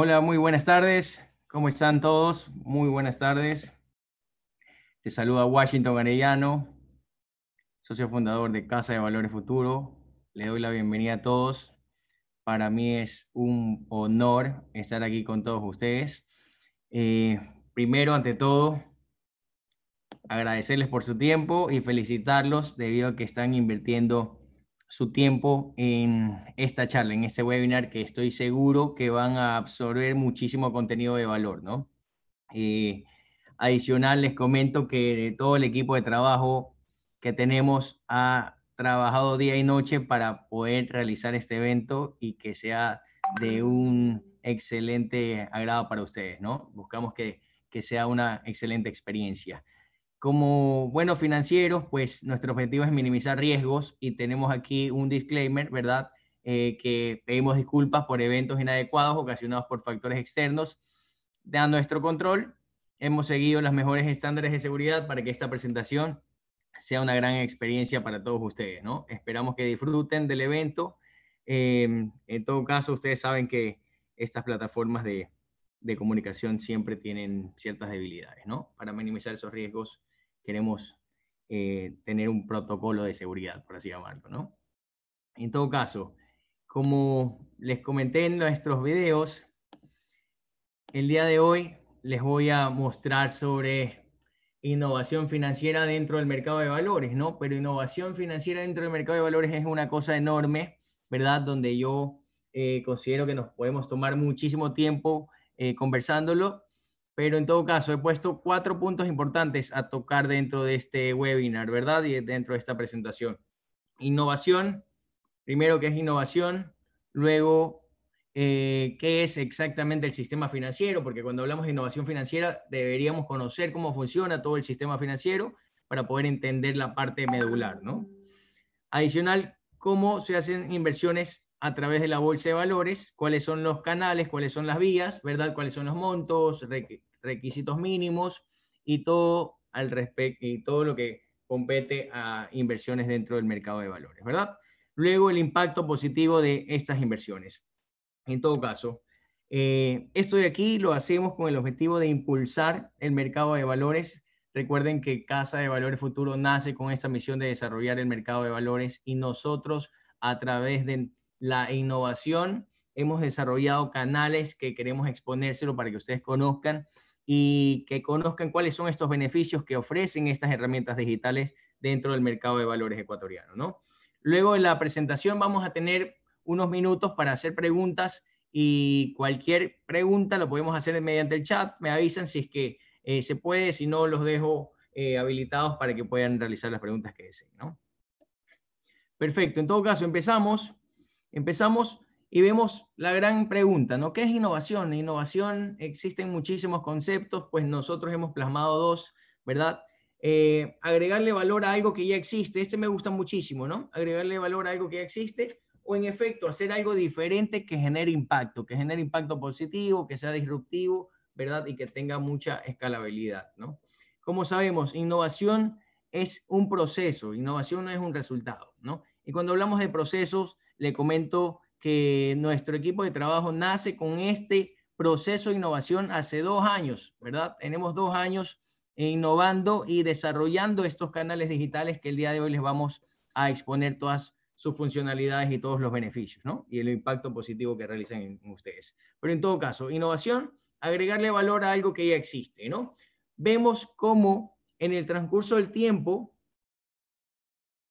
Hola, muy buenas tardes. ¿Cómo están todos? Muy buenas tardes. Te saluda Washington Arellano, socio fundador de Casa de Valores Futuro. Le doy la bienvenida a todos. Para mí es un honor estar aquí con todos ustedes. Eh, primero, ante todo, agradecerles por su tiempo y felicitarlos debido a que están invirtiendo su tiempo en esta charla, en este webinar, que estoy seguro que van a absorber muchísimo contenido de valor, ¿no? Eh, adicional, les comento que todo el equipo de trabajo que tenemos ha trabajado día y noche para poder realizar este evento y que sea de un excelente agrado para ustedes, ¿no? Buscamos que, que sea una excelente experiencia. Como buenos financieros, pues nuestro objetivo es minimizar riesgos y tenemos aquí un disclaimer, ¿verdad? Eh, que pedimos disculpas por eventos inadecuados ocasionados por factores externos. De nuestro control, hemos seguido los mejores estándares de seguridad para que esta presentación sea una gran experiencia para todos ustedes, ¿no? Esperamos que disfruten del evento. Em, en todo caso, ustedes saben que estas plataformas de, de comunicación siempre tienen ciertas debilidades, ¿no? Para minimizar esos riesgos queremos eh, tener un protocolo de seguridad, por así llamarlo, ¿no? En todo caso, como les comenté en nuestros videos, el día de hoy les voy a mostrar sobre innovación financiera dentro del mercado de valores, ¿no? Pero innovación financiera dentro del mercado de valores es una cosa enorme, ¿verdad? Donde yo eh, considero que nos podemos tomar muchísimo tiempo eh, conversándolo pero en todo caso he puesto cuatro puntos importantes a tocar dentro de este webinar, ¿verdad? Y dentro de esta presentación. Innovación, primero, ¿qué es innovación? Luego, eh, ¿qué es exactamente el sistema financiero? Porque cuando hablamos de innovación financiera deberíamos conocer cómo funciona todo el sistema financiero para poder entender la parte medular, ¿no? Adicional, cómo se hacen inversiones a través de la bolsa de valores, cuáles son los canales, cuáles son las vías, ¿verdad? Cuáles son los montos, requisitos mínimos y todo al respecto y todo lo que compete a inversiones dentro del mercado de valores, ¿verdad? Luego el impacto positivo de estas inversiones. En todo caso, eh, esto de aquí lo hacemos con el objetivo de impulsar el mercado de valores. Recuerden que Casa de Valores Futuro nace con esta misión de desarrollar el mercado de valores y nosotros a través de la innovación hemos desarrollado canales que queremos exponérselo para que ustedes conozcan y que conozcan cuáles son estos beneficios que ofrecen estas herramientas digitales dentro del mercado de valores ecuatoriano, ¿no? Luego en la presentación vamos a tener unos minutos para hacer preguntas y cualquier pregunta lo podemos hacer mediante el chat. Me avisan si es que eh, se puede, si no los dejo eh, habilitados para que puedan realizar las preguntas que deseen. Perfecto, en todo caso empezamos. Empezamos y vemos la gran pregunta, ¿no? ¿Qué es innovación? Innovación, existen muchísimos conceptos, pues nosotros hemos plasmado dos, ¿verdad? Eh, agregarle valor a algo que ya existe, este me gusta muchísimo, ¿no? Agregarle valor a algo que ya existe o en efecto hacer algo diferente que genere impacto, que genere impacto positivo, que sea disruptivo, ¿verdad? Y que tenga mucha escalabilidad, ¿no? Como sabemos, innovación es un proceso, innovación no es un resultado, ¿no? Y cuando hablamos de procesos, le comento que nuestro equipo de trabajo nace con este proceso de innovación hace dos años, ¿verdad? Tenemos dos años innovando y desarrollando estos canales digitales que el día de hoy les vamos a exponer todas sus funcionalidades y todos los beneficios, ¿no? Y el impacto positivo que realizan en, ustedes. Pero en todo caso, innovación, agregarle valor a algo que ya existe, ¿no? Vemos cómo en el transcurso del tiempo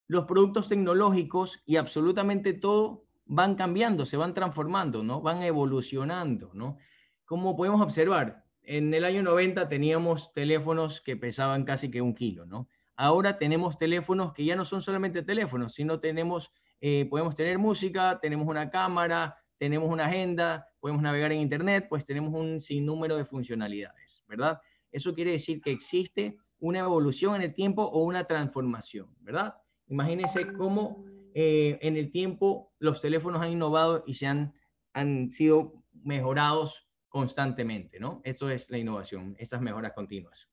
los productos tecnológicos y absolutamente todo van cambiando, se van transformando, ¿no? Van evolucionando, ¿no? Como podemos observar, en el año 90 teníamos teléfonos que pesaban casi que un kilo, ¿no? Ahora tenemos teléfonos que ya no son solamente teléfonos, sino tenemos, eh, podemos tener música, tenemos una cámara, tenemos una agenda, podemos navegar en Internet, pues tenemos un sinnúmero de funcionalidades, ¿verdad? Eso quiere decir que existe una evolución en el tiempo o una transformación, ¿verdad? Imagínense cómo eh, en el tiempo los teléfonos han innovado y se han, han sido mejorados constantemente, ¿no? Eso es la innovación, estas mejoras continuas.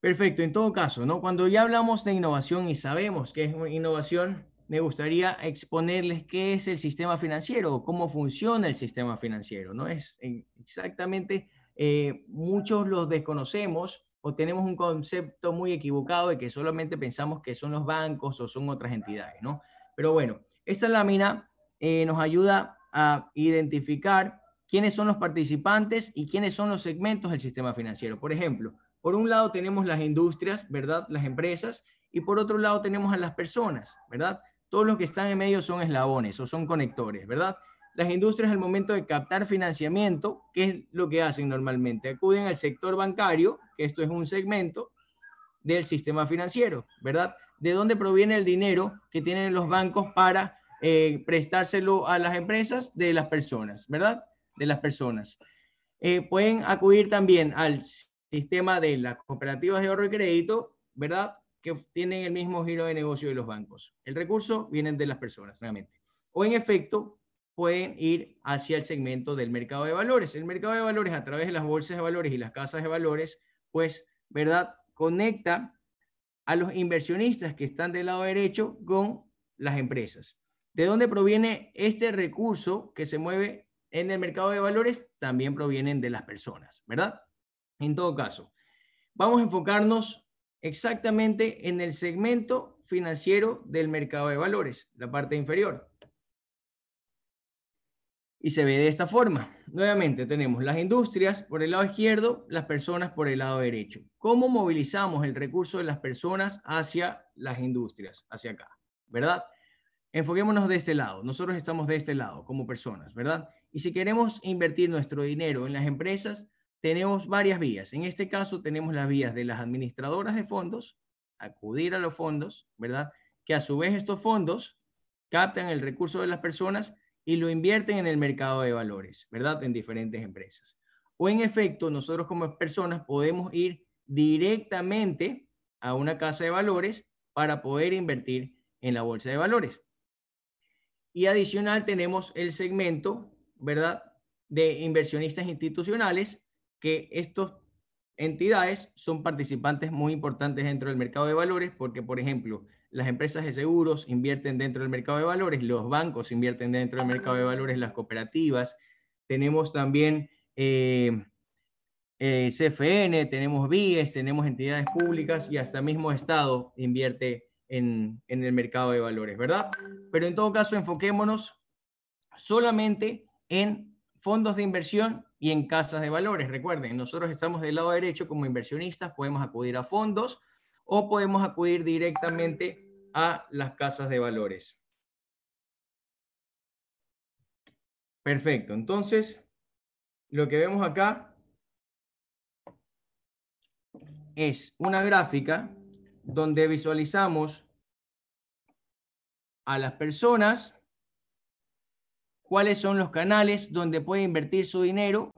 Perfecto, en todo caso, ¿no? Cuando ya hablamos de innovación y sabemos que es innovación, me gustaría exponerles qué es el sistema financiero o cómo funciona el sistema financiero. No es exactamente, eh, muchos los desconocemos o tenemos un concepto muy equivocado de que solamente pensamos que son los bancos o son otras entidades, ¿no? Pero bueno, esta lámina eh, nos ayuda a identificar quiénes son los participantes y quiénes son los segmentos del sistema financiero. Por ejemplo, por un lado tenemos las industrias, ¿verdad? Las empresas, y por otro lado tenemos a las personas, ¿verdad? Todos los que están en medio son eslabones o son conectores, ¿verdad? Las industrias al momento de captar financiamiento, ¿qué es lo que hacen normalmente? Acuden al sector bancario, que esto es un segmento del sistema financiero, ¿verdad? ¿De dónde proviene el dinero que tienen los bancos para eh, prestárselo a las empresas? De las personas, ¿verdad? De las personas. Eh, pueden acudir también al sistema de las cooperativas de ahorro y crédito, ¿verdad? Que tienen el mismo giro de negocio de los bancos. El recurso viene de las personas, realmente. O en efecto, pueden ir hacia el segmento del mercado de valores. El mercado de valores a través de las bolsas de valores y las casas de valores, pues, ¿verdad? Conecta a los inversionistas que están del lado derecho con las empresas. ¿De dónde proviene este recurso que se mueve en el mercado de valores? También provienen de las personas, ¿verdad? En todo caso, vamos a enfocarnos exactamente en el segmento financiero del mercado de valores, la parte inferior. Y se ve de esta forma. Nuevamente tenemos las industrias por el lado izquierdo, las personas por el lado derecho. ¿Cómo movilizamos el recurso de las personas hacia las industrias, hacia acá? ¿Verdad? Enfoquémonos de este lado. Nosotros estamos de este lado como personas, ¿verdad? Y si queremos invertir nuestro dinero en las empresas, tenemos varias vías. En este caso tenemos las vías de las administradoras de fondos, acudir a los fondos, ¿verdad? Que a su vez estos fondos captan el recurso de las personas y lo invierten en el mercado de valores, ¿verdad? En diferentes empresas. O en efecto, nosotros como personas podemos ir directamente a una casa de valores para poder invertir en la bolsa de valores. Y adicional tenemos el segmento, ¿verdad? De inversionistas institucionales que estas entidades son participantes muy importantes dentro del mercado de valores porque, por ejemplo, las empresas de seguros invierten dentro del mercado de valores, los bancos invierten dentro del mercado de valores, las cooperativas, tenemos también eh, eh, CFN, tenemos BIES, tenemos entidades públicas y hasta mismo Estado invierte en, en el mercado de valores, ¿verdad? Pero en todo caso, enfoquémonos solamente en fondos de inversión y en casas de valores. Recuerden, nosotros estamos del lado derecho como inversionistas, podemos acudir a fondos o podemos acudir directamente a las casas de valores. Perfecto, entonces lo que vemos acá es una gráfica donde visualizamos a las personas cuáles son los canales donde puede invertir su dinero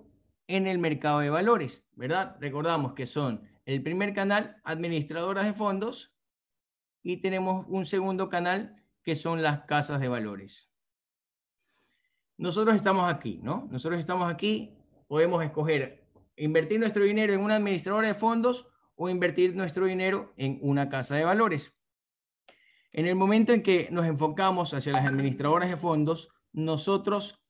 en el mercado de valores, ¿verdad? Recordamos que son el primer canal, administradoras de fondos, y tenemos un segundo canal que son las casas de valores. Nosotros estamos aquí, ¿no? Nosotros estamos aquí, podemos escoger invertir nuestro dinero en una administradora de fondos o invertir nuestro dinero en una casa de valores. En el momento en que nos enfocamos hacia las administradoras de fondos, nosotros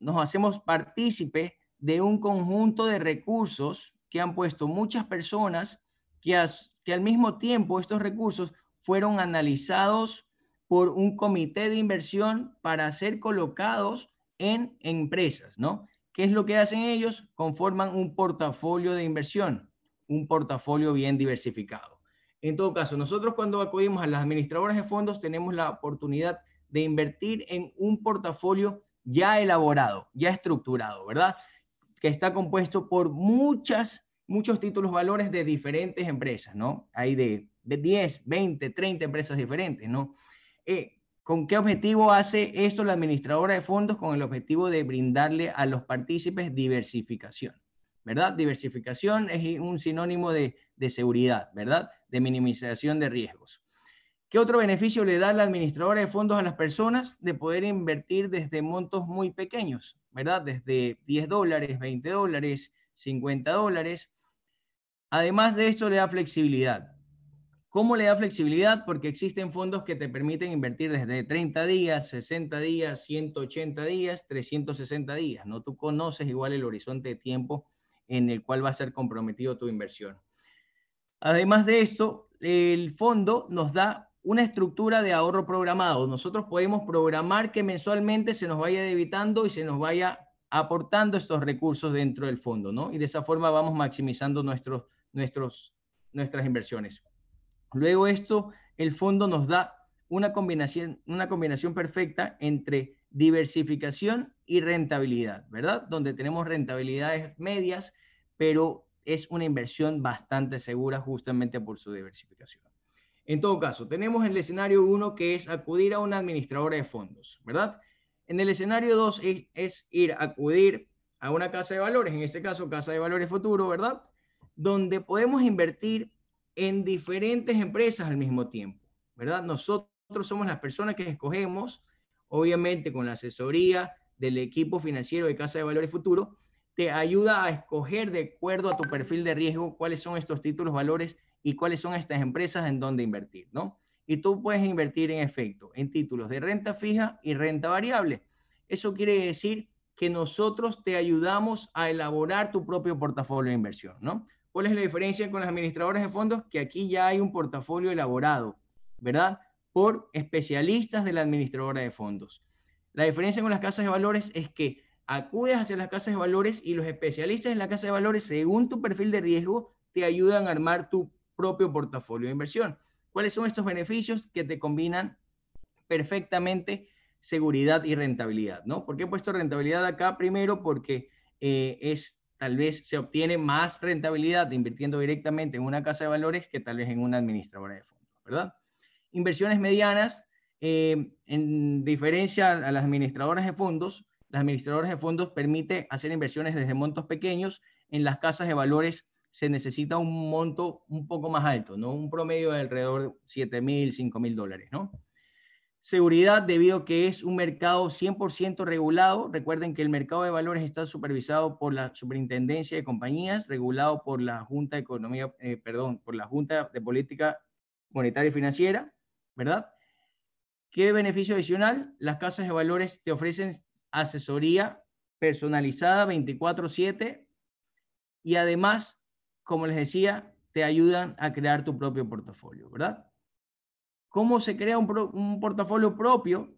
nos hacemos partícipe de un conjunto de recursos que han puesto muchas personas que, al mismo tiempo estos recursos fueron analizados por un comité de inversión para ser colocados en empresas, ¿no? ¿Qué es lo que hacen ellos? Conforman un portafolio de inversión, un portafolio bien diversificado. En todo caso, nosotros cuando acudimos a las administradoras de fondos tenemos la oportunidad de invertir en un portafolio ya elaborado, ya estructurado, ¿verdad? Que está compuesto por muchas, muchos títulos valores de diferentes empresas, ¿no? Hay de, de 10, 20, 30 empresas diferentes, ¿no? Eh, ¿Con qué objetivo hace esto la administradora de fondos? Con el objetivo de brindarle a los partícipes diversificación, ¿verdad? Diversificación es un sinónimo de, de seguridad, ¿verdad? De minimización de riesgos. ¿Qué otro beneficio le da la administradora de fondos a las personas de poder invertir desde montos muy pequeños, ¿verdad? Desde 10 dólares, 20 dólares, 50 dólares. Además de esto, le da flexibilidad. ¿Cómo le da flexibilidad? Porque existen fondos que te permiten invertir desde 30 días, 60 días, 180 días, 360 días. ¿no? Tú conoces igual el horizonte de tiempo en el cual va a ser comprometido tu inversión. Además de esto, el fondo nos da una estructura de ahorro programado. Nosotros podemos programar que mensualmente se nos vaya debitando y se nos vaya aportando estos recursos dentro del fondo, ¿no? Y de esa forma vamos maximizando nuestros, nuestros, nuestras inversiones. Luego esto, el fondo nos da una combinación, una combinación perfecta entre diversificación y rentabilidad, ¿verdad? Donde tenemos rentabilidades medias, pero es una inversión bastante segura justamente por su diversificación. En todo caso, tenemos el escenario 1 que es acudir a una administradora de fondos, ¿verdad? En el escenario 2 es, ir a acudir a una casa de valores, en este caso Casa de Valores Futuro, ¿verdad? Donde podemos invertir en diferentes empresas al mismo tiempo, ¿verdad? Nosotros somos las personas que escogemos, obviamente con la asesoría del equipo financiero de Casa de Valores Futuro, te ayuda a escoger de acuerdo a tu perfil de riesgo cuáles son estos títulos, valores y cuáles son estas empresas en donde invertir, ¿no? Y tú puedes invertir en efecto en títulos de renta fija y renta variable. Eso quiere decir que nosotros te ayudamos a elaborar tu propio portafolio de inversión, ¿no? ¿Cuál es la diferencia con las administradoras de fondos? Que aquí ya hay un portafolio elaborado, ¿verdad? Por especialistas de la administradora de fondos. La diferencia con las casas de valores es que acudes hacia las casas de valores y los especialistas en la casa de valores, según tu perfil de riesgo, te ayudan a armar tu propio portafolio de inversión. ¿Cuáles son estos beneficios que te combinan perfectamente seguridad y rentabilidad? ¿no? ¿Por qué he puesto rentabilidad acá? Primero porque eh, es tal vez se obtiene más rentabilidad invirtiendo directamente en una casa de valores que tal vez en una administradora de fondos, ¿verdad? Inversiones medianas, eh, en diferencia a las administradoras de fondos, las administradoras de fondos permite hacer inversiones desde montos pequeños, en las casas de valores se necesita un monto un poco más alto, ¿no? Un promedio de alrededor de 7 mil, 5 mil dólares, ¿no? Seguridad debido a que es un mercado 100% regulado. Recuerden que el mercado de valores está supervisado por la Superintendencia de Compañías, regulado por la Junta de Economía, eh, perdón, por la Junta de Política Monetaria y Financiera, ¿verdad? ¿Qué beneficio adicional? Las casas de valores te ofrecen asesoría personalizada 24/7 y además, como les decía, te ayudan a crear tu propio portafolio, ¿verdad? ¿Cómo se crea un, portafolio propio?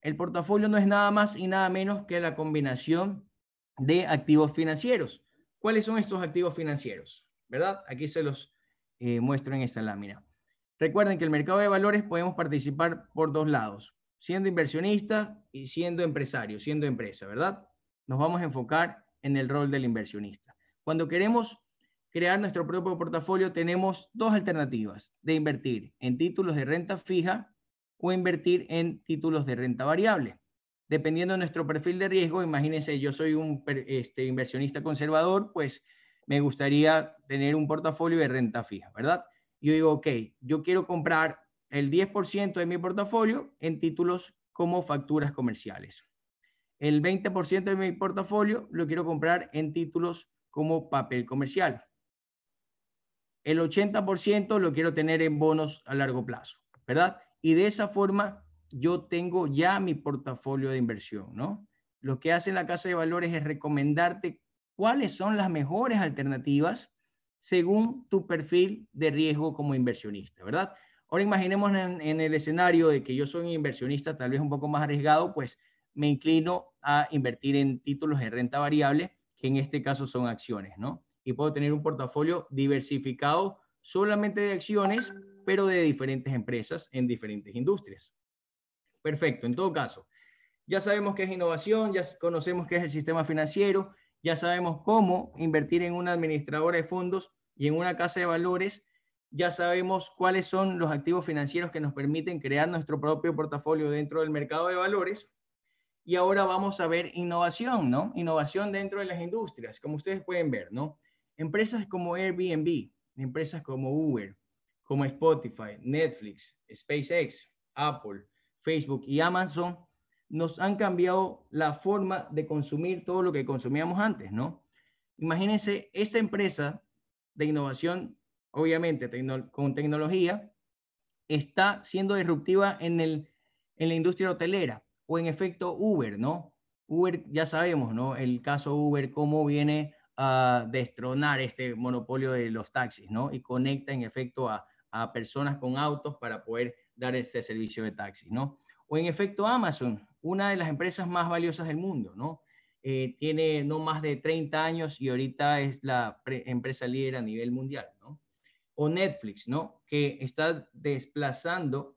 El portafolio no es nada más y nada menos que la combinación de activos financieros. ¿Cuáles son estos activos financieros? ¿Verdad? Aquí se los eh, muestro en esta lámina. Recuerden que el mercado de valores podemos participar por dos lados, siendo inversionista y siendo empresario, siendo empresa, ¿verdad? Nos vamos a enfocar en el rol del inversionista. Cuando queremos crear nuestro propio portafolio, tenemos dos alternativas de invertir en títulos de renta fija o invertir en títulos de renta variable. Dependiendo de nuestro perfil de riesgo, imagínense, yo soy un este, inversionista conservador, pues me gustaría tener un portafolio de renta fija, ¿verdad? Yo digo, ok, yo quiero comprar el 10% de mi portafolio en títulos como facturas comerciales. El 20% de mi portafolio lo quiero comprar en títulos como papel comercial el 80% lo quiero tener en bonos a largo plazo, ¿verdad? Y de esa forma yo tengo ya mi portafolio de inversión, ¿no? Lo que hace la casa de valores es recomendarte cuáles son las mejores alternativas según tu perfil de riesgo como inversionista, ¿verdad? Ahora imaginemos en, en, el escenario de que yo soy inversionista tal vez un poco más arriesgado, pues me inclino a invertir en títulos de renta variable, que en este caso son acciones, ¿no? Y puedo tener un portafolio diversificado solamente de acciones, pero de diferentes empresas en diferentes industrias. Perfecto, en todo caso, ya sabemos qué es innovación, ya conocemos qué es el sistema financiero, ya sabemos cómo invertir en una administradora de fondos y en una casa de valores, ya sabemos cuáles son los activos financieros que nos permiten crear nuestro propio portafolio dentro del mercado de valores. Y ahora vamos a ver innovación, ¿no? Innovación dentro de las industrias, como ustedes pueden ver, ¿no? Empresas como Airbnb, empresas como Uber, como Spotify, Netflix, SpaceX, Apple, Facebook y Amazon nos han cambiado la forma de consumir todo lo que consumíamos antes, ¿no? Imagínense, esta empresa de innovación obviamente con tecnología, está siendo disruptiva en, el, en la industria hotelera o en efecto Uber, ¿no? Uber, ya sabemos, ¿no? El caso Uber, cómo viene a destronar este monopolio de los taxis, ¿no? Y conecta en efecto a, personas con autos para poder dar este servicio de taxis, ¿no? O en efecto Amazon, una de las empresas más valiosas del mundo, ¿no? Eh, tiene no más de 30 años y ahorita es la empresa líder a nivel mundial, ¿no? O Netflix, ¿no? Que está desplazando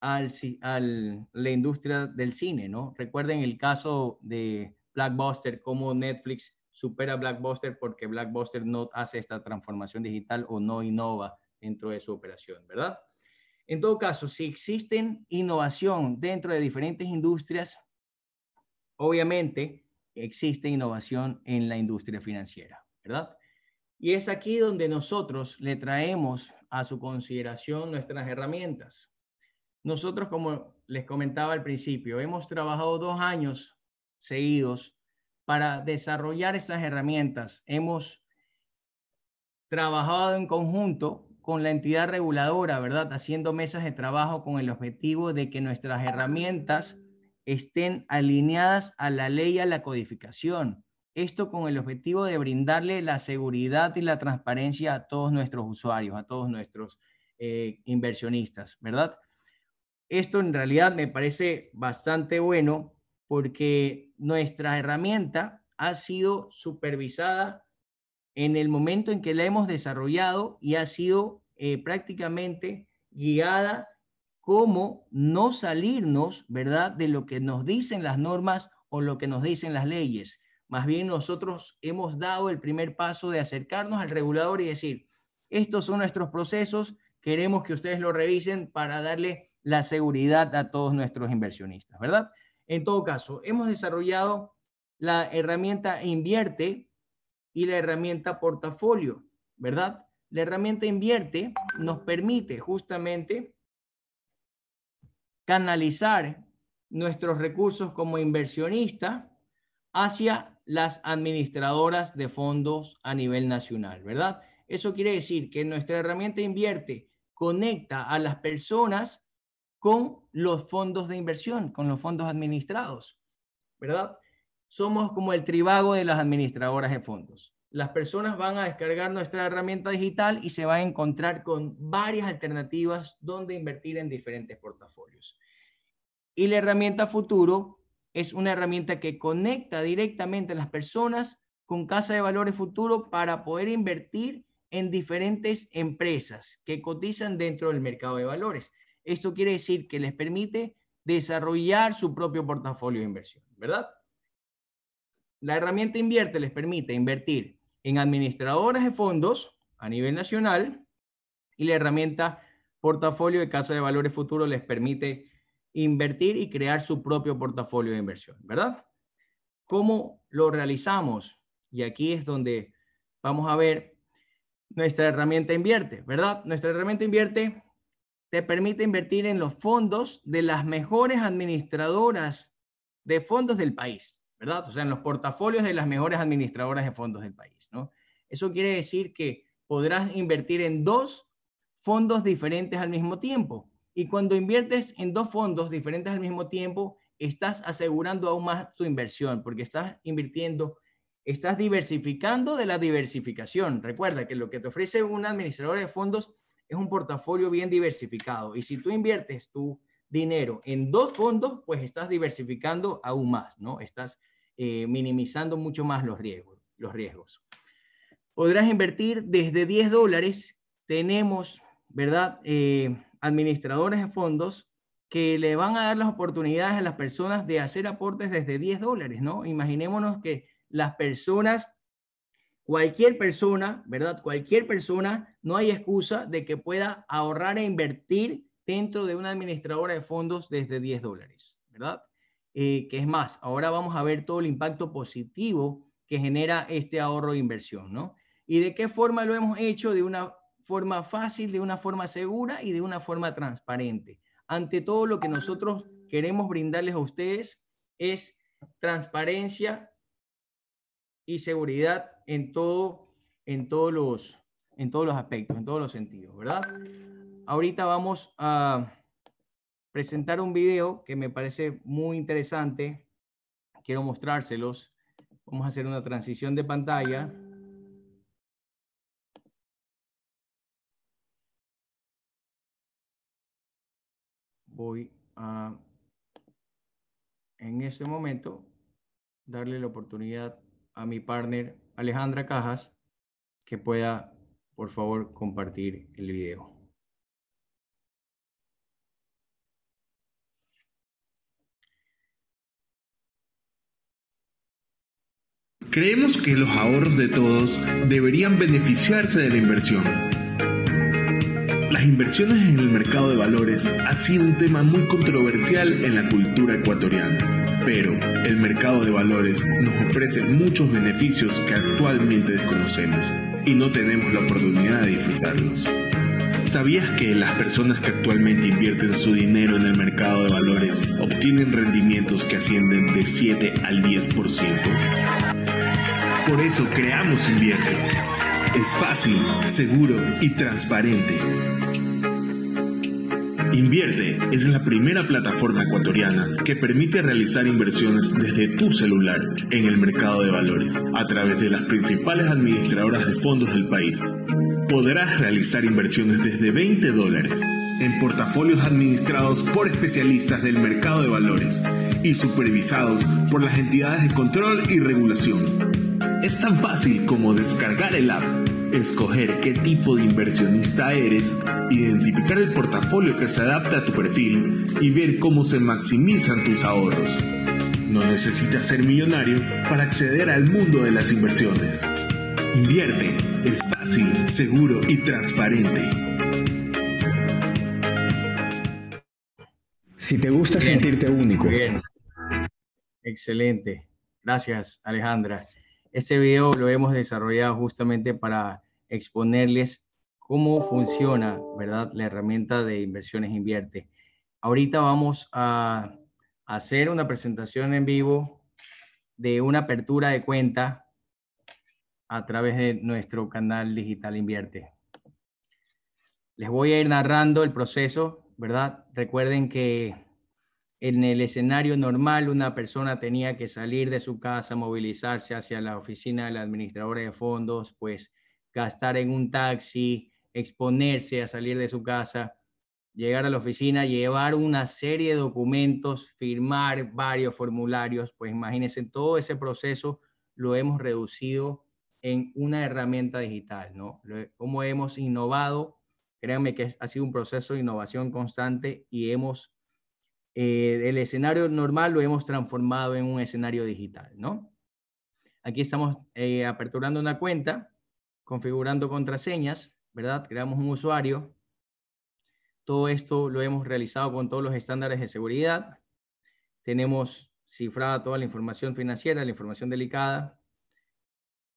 al, al, la industria del cine, ¿no? Recuerden el caso de Blackbuster, cómo Netflix supera Blackbuster porque Blackbuster no hace esta transformación digital o no innova dentro de su operación, ¿verdad? En todo caso, si existen innovación dentro de diferentes industrias, obviamente existe innovación en la industria financiera, ¿verdad? Y es aquí donde nosotros le traemos a su consideración nuestras herramientas. Nosotros, como les comentaba al principio, hemos trabajado dos años seguidos para desarrollar esas herramientas. Hemos trabajado en conjunto con la entidad reguladora, ¿verdad? Haciendo mesas de trabajo con el objetivo de que nuestras herramientas estén alineadas a la ley y a la codificación. Esto con el objetivo de brindarle la seguridad y la transparencia a todos nuestros usuarios, a todos nuestros eh, inversionistas, ¿verdad? Esto en realidad me parece bastante bueno porque nuestra herramienta ha sido supervisada en el momento en que la hemos desarrollado y ha sido eh, prácticamente guiada cómo no salirnos, ¿verdad?, de lo que nos dicen las normas o lo que nos dicen las leyes. Más bien nosotros hemos dado el primer paso de acercarnos al regulador y decir, estos son nuestros procesos, queremos que ustedes lo revisen para darle la seguridad a todos nuestros inversionistas, ¿verdad? En todo caso, hemos desarrollado la herramienta Invierte y la herramienta Portafolio, ¿verdad? La herramienta Invierte nos permite justamente canalizar nuestros recursos como inversionista hacia las administradoras de fondos a nivel nacional, ¿verdad? Eso quiere decir que nuestra herramienta invierte conecta a las personas con los fondos de inversión, con los fondos administrados, ¿verdad? Somos como el tribago de las administradoras de fondos. Las personas van a descargar nuestra herramienta digital y se van a encontrar con varias alternativas donde invertir en diferentes portafolios. Y la herramienta futuro es una herramienta que conecta directamente a las personas con Casa de Valores Futuro para poder invertir en diferentes empresas que cotizan dentro del mercado de valores. Esto quiere decir que les permite desarrollar su propio portafolio de inversión, ¿verdad? La herramienta Invierte les permite invertir en administradoras de fondos a nivel nacional y la herramienta Portafolio de Casa de Valores Futuro les permite invertir y crear su propio portafolio de inversión, ¿verdad? ¿Cómo lo realizamos? Y aquí es donde vamos a ver nuestra herramienta invierte, ¿verdad? Nuestra herramienta invierte te permite invertir en los fondos de las mejores administradoras de fondos del país, ¿verdad? O sea, en los portafolios de las mejores administradoras de fondos del país, ¿no? Eso quiere decir que podrás invertir en dos fondos diferentes al mismo tiempo. Y cuando inviertes en dos fondos diferentes al mismo tiempo, estás asegurando aún más tu inversión, porque estás invirtiendo, estás diversificando de la diversificación. Recuerda que lo que te ofrece un administrador de fondos es un portafolio bien diversificado. Y si tú inviertes tu dinero en dos fondos, pues estás diversificando aún más, ¿no? Estás eh, minimizando mucho más los riesgos, los riesgos. Podrás invertir desde 10 dólares. Tenemos, ¿verdad? Eh, administradores de fondos que le van a dar las oportunidades a las personas de hacer aportes desde 10 dólares, ¿no? Imaginémonos que las personas, cualquier persona, ¿verdad? Cualquier persona, no hay excusa de que pueda ahorrar e invertir dentro de una administradora de fondos desde 10 dólares, ¿verdad? Eh, que es más, ahora vamos a ver todo el impacto positivo que genera este ahorro de inversión, ¿no? Y de qué forma lo hemos hecho de una forma fácil, de una forma segura y de una forma transparente. Ante todo, lo que nosotros queremos brindarles a ustedes es transparencia y seguridad en todo, en todos los, en todos los aspectos, en todos los sentidos, ¿verdad? Ahorita vamos a presentar un video que me parece muy interesante. Quiero mostrárselos. Vamos a hacer una transición de pantalla. Voy a, en este momento, darle la oportunidad a mi partner Alejandra Cajas que pueda, por favor, compartir el video. Creemos que los ahorros de todos deberían beneficiarse de la inversión. Las inversiones en el mercado de valores ha sido un tema muy controversial en la cultura ecuatoriana, pero el mercado de valores nos ofrece muchos beneficios que actualmente desconocemos y no tenemos la oportunidad de disfrutarlos. ¿Sabías que las personas que actualmente invierten su dinero en el mercado de valores obtienen rendimientos que ascienden de 7 al 10%? Por eso creamos Invierte. Es fácil, seguro y transparente. Invierte es la primera plataforma ecuatoriana que permite realizar inversiones desde tu celular en el mercado de valores a través de las principales administradoras de fondos del país. Podrás realizar inversiones desde 20 dólares en portafolios administrados por especialistas del mercado de valores y supervisados por las entidades de control y regulación. Es tan fácil como descargar el app, escoger qué tipo de inversionista eres, identificar el portafolio que se adapta a tu perfil y ver cómo se maximizan tus ahorros. No necesitas ser millonario para acceder al mundo de las inversiones. Invierte. Es fácil, seguro y transparente. Si te gusta sentirte único. Bien. Excelente. Gracias, Alejandra. Este video lo hemos desarrollado justamente para exponerles cómo funciona, ¿verdad? La herramienta de inversiones invierte. Ahorita vamos a hacer una presentación en vivo de una apertura de cuenta a través de nuestro canal digital Invierte. Les voy a ir narrando el proceso, ¿verdad? Recuerden que en el escenario normal, una persona tenía que salir de su casa, movilizarse hacia la oficina de la administradora de fondos, pues gastar en un taxi, exponerse a salir de su casa, llegar a la oficina, llevar una serie de documentos, firmar varios formularios, pues imagínense, todo ese proceso lo hemos reducido en una herramienta digital, ¿no? Como hemos innovado, créanme que ha sido un proceso de innovación constante y hemos eh, el escenario normal lo hemos transformado en un escenario digital, ¿no? Aquí estamos eh, aperturando una cuenta, configurando contraseñas, ¿verdad? Creamos un usuario. Todo esto lo hemos realizado con todos los estándares de seguridad. Tenemos cifrada toda la información financiera, la información delicada.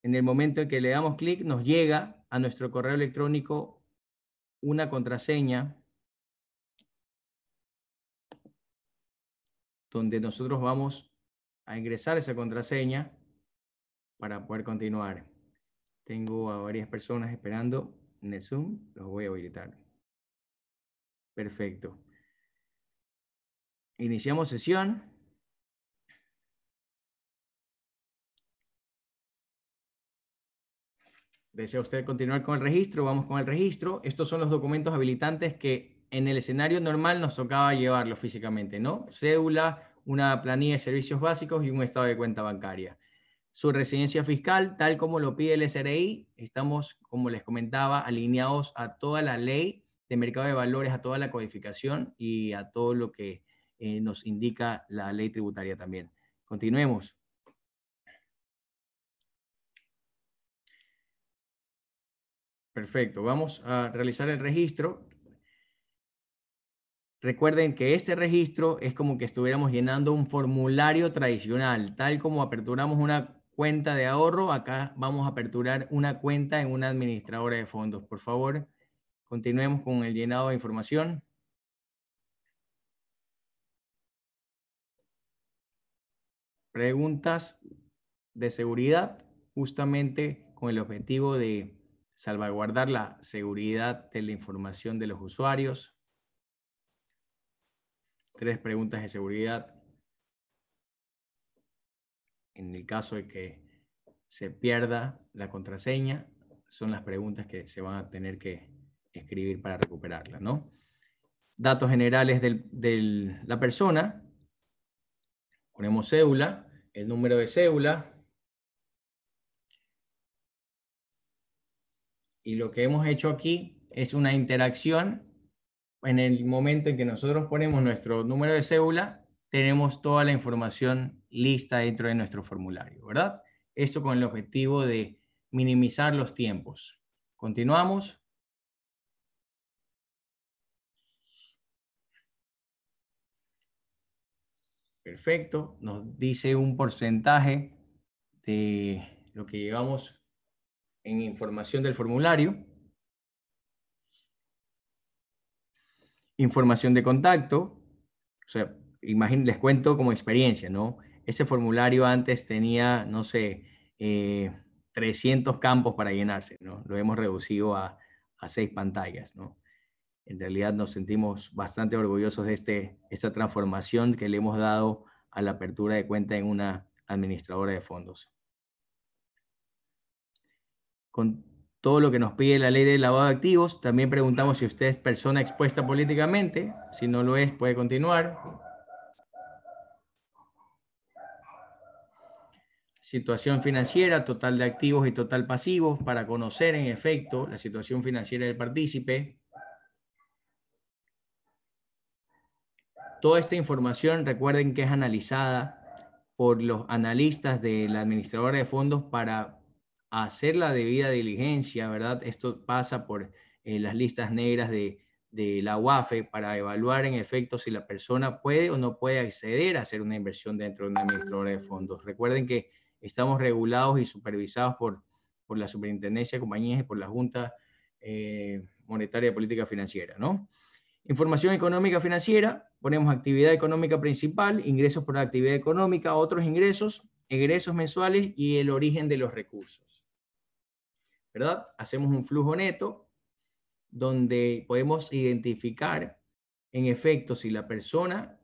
En el momento en que le damos clic, nos llega a nuestro correo electrónico una contraseña donde nosotros vamos a ingresar esa contraseña para poder continuar. Tengo a varias personas esperando en el Zoom, los voy a habilitar. Perfecto. Iniciamos sesión. ¿Desea usted continuar con el registro? Vamos con el registro. Estos son los documentos habilitantes que en el escenario normal nos tocaba llevarlo físicamente, ¿no? Cédula, una planilla de servicios básicos y un estado de cuenta bancaria. Su residencia fiscal, tal como lo pide el SRI, estamos, como les comentaba, alineados a toda la ley de mercado de valores, a toda la codificación y a todo lo que eh, nos indica la ley tributaria también. Continuemos. Perfecto, vamos a realizar el registro. Recuerden que este registro es como que estuviéramos llenando un formulario tradicional, tal como aperturamos una cuenta de ahorro, acá vamos a aperturar una cuenta en una administradora de fondos. Por favor, continuemos con el llenado de información. Preguntas de seguridad, justamente con el objetivo de salvaguardar la seguridad de la información de los usuarios. Tres preguntas de seguridad. En el caso de que se pierda la contraseña, son las preguntas que se van a tener que escribir para recuperarla, ¿no? Datos generales de la persona. Ponemos cédula, el número de cédula. Y lo que hemos hecho aquí es una interacción. En el momento en que nosotros ponemos nuestro número de cédula, tenemos toda la información lista dentro de nuestro formulario, ¿verdad? Esto con el objetivo de minimizar los tiempos. Continuamos. Perfecto, nos dice un porcentaje de lo que llevamos en información del formulario. Información de contacto. O sea, les cuento como experiencia, ¿no? Ese formulario antes tenía, no sé, 300 eh, campos para llenarse, ¿no? Lo hemos reducido a, a seis pantallas, ¿no? en realidad nos sentimos bastante orgullosos de este, esta transformación que le hemos dado a la apertura de cuenta en una administradora de fondos. Con todo lo que nos pide la ley de lavado de activos, también preguntamos si usted es persona expuesta políticamente. Si no lo es, puede continuar. Situación financiera, total de activos y total pasivos, para conocer en efecto la situación financiera del partícipe. Toda esta información, recuerden que es analizada por los analistas de la administradora de fondos para hacer la debida diligencia, ¿verdad? Esto pasa por eh, las listas negras de, la UAFE para evaluar en efecto si la persona puede o no puede acceder a hacer una inversión dentro de una administradora de fondos. Recuerden que estamos regulados y supervisados por, por la Superintendencia de Compañías y por la Junta eh, Monetaria de Política Financiera, ¿no? Información económica financiera, ponemos actividad económica principal, ingresos por actividad económica, otros ingresos, egresos mensuales y el origen de los recursos. ¿Verdad? Hacemos un flujo neto donde podemos identificar en efecto si la persona,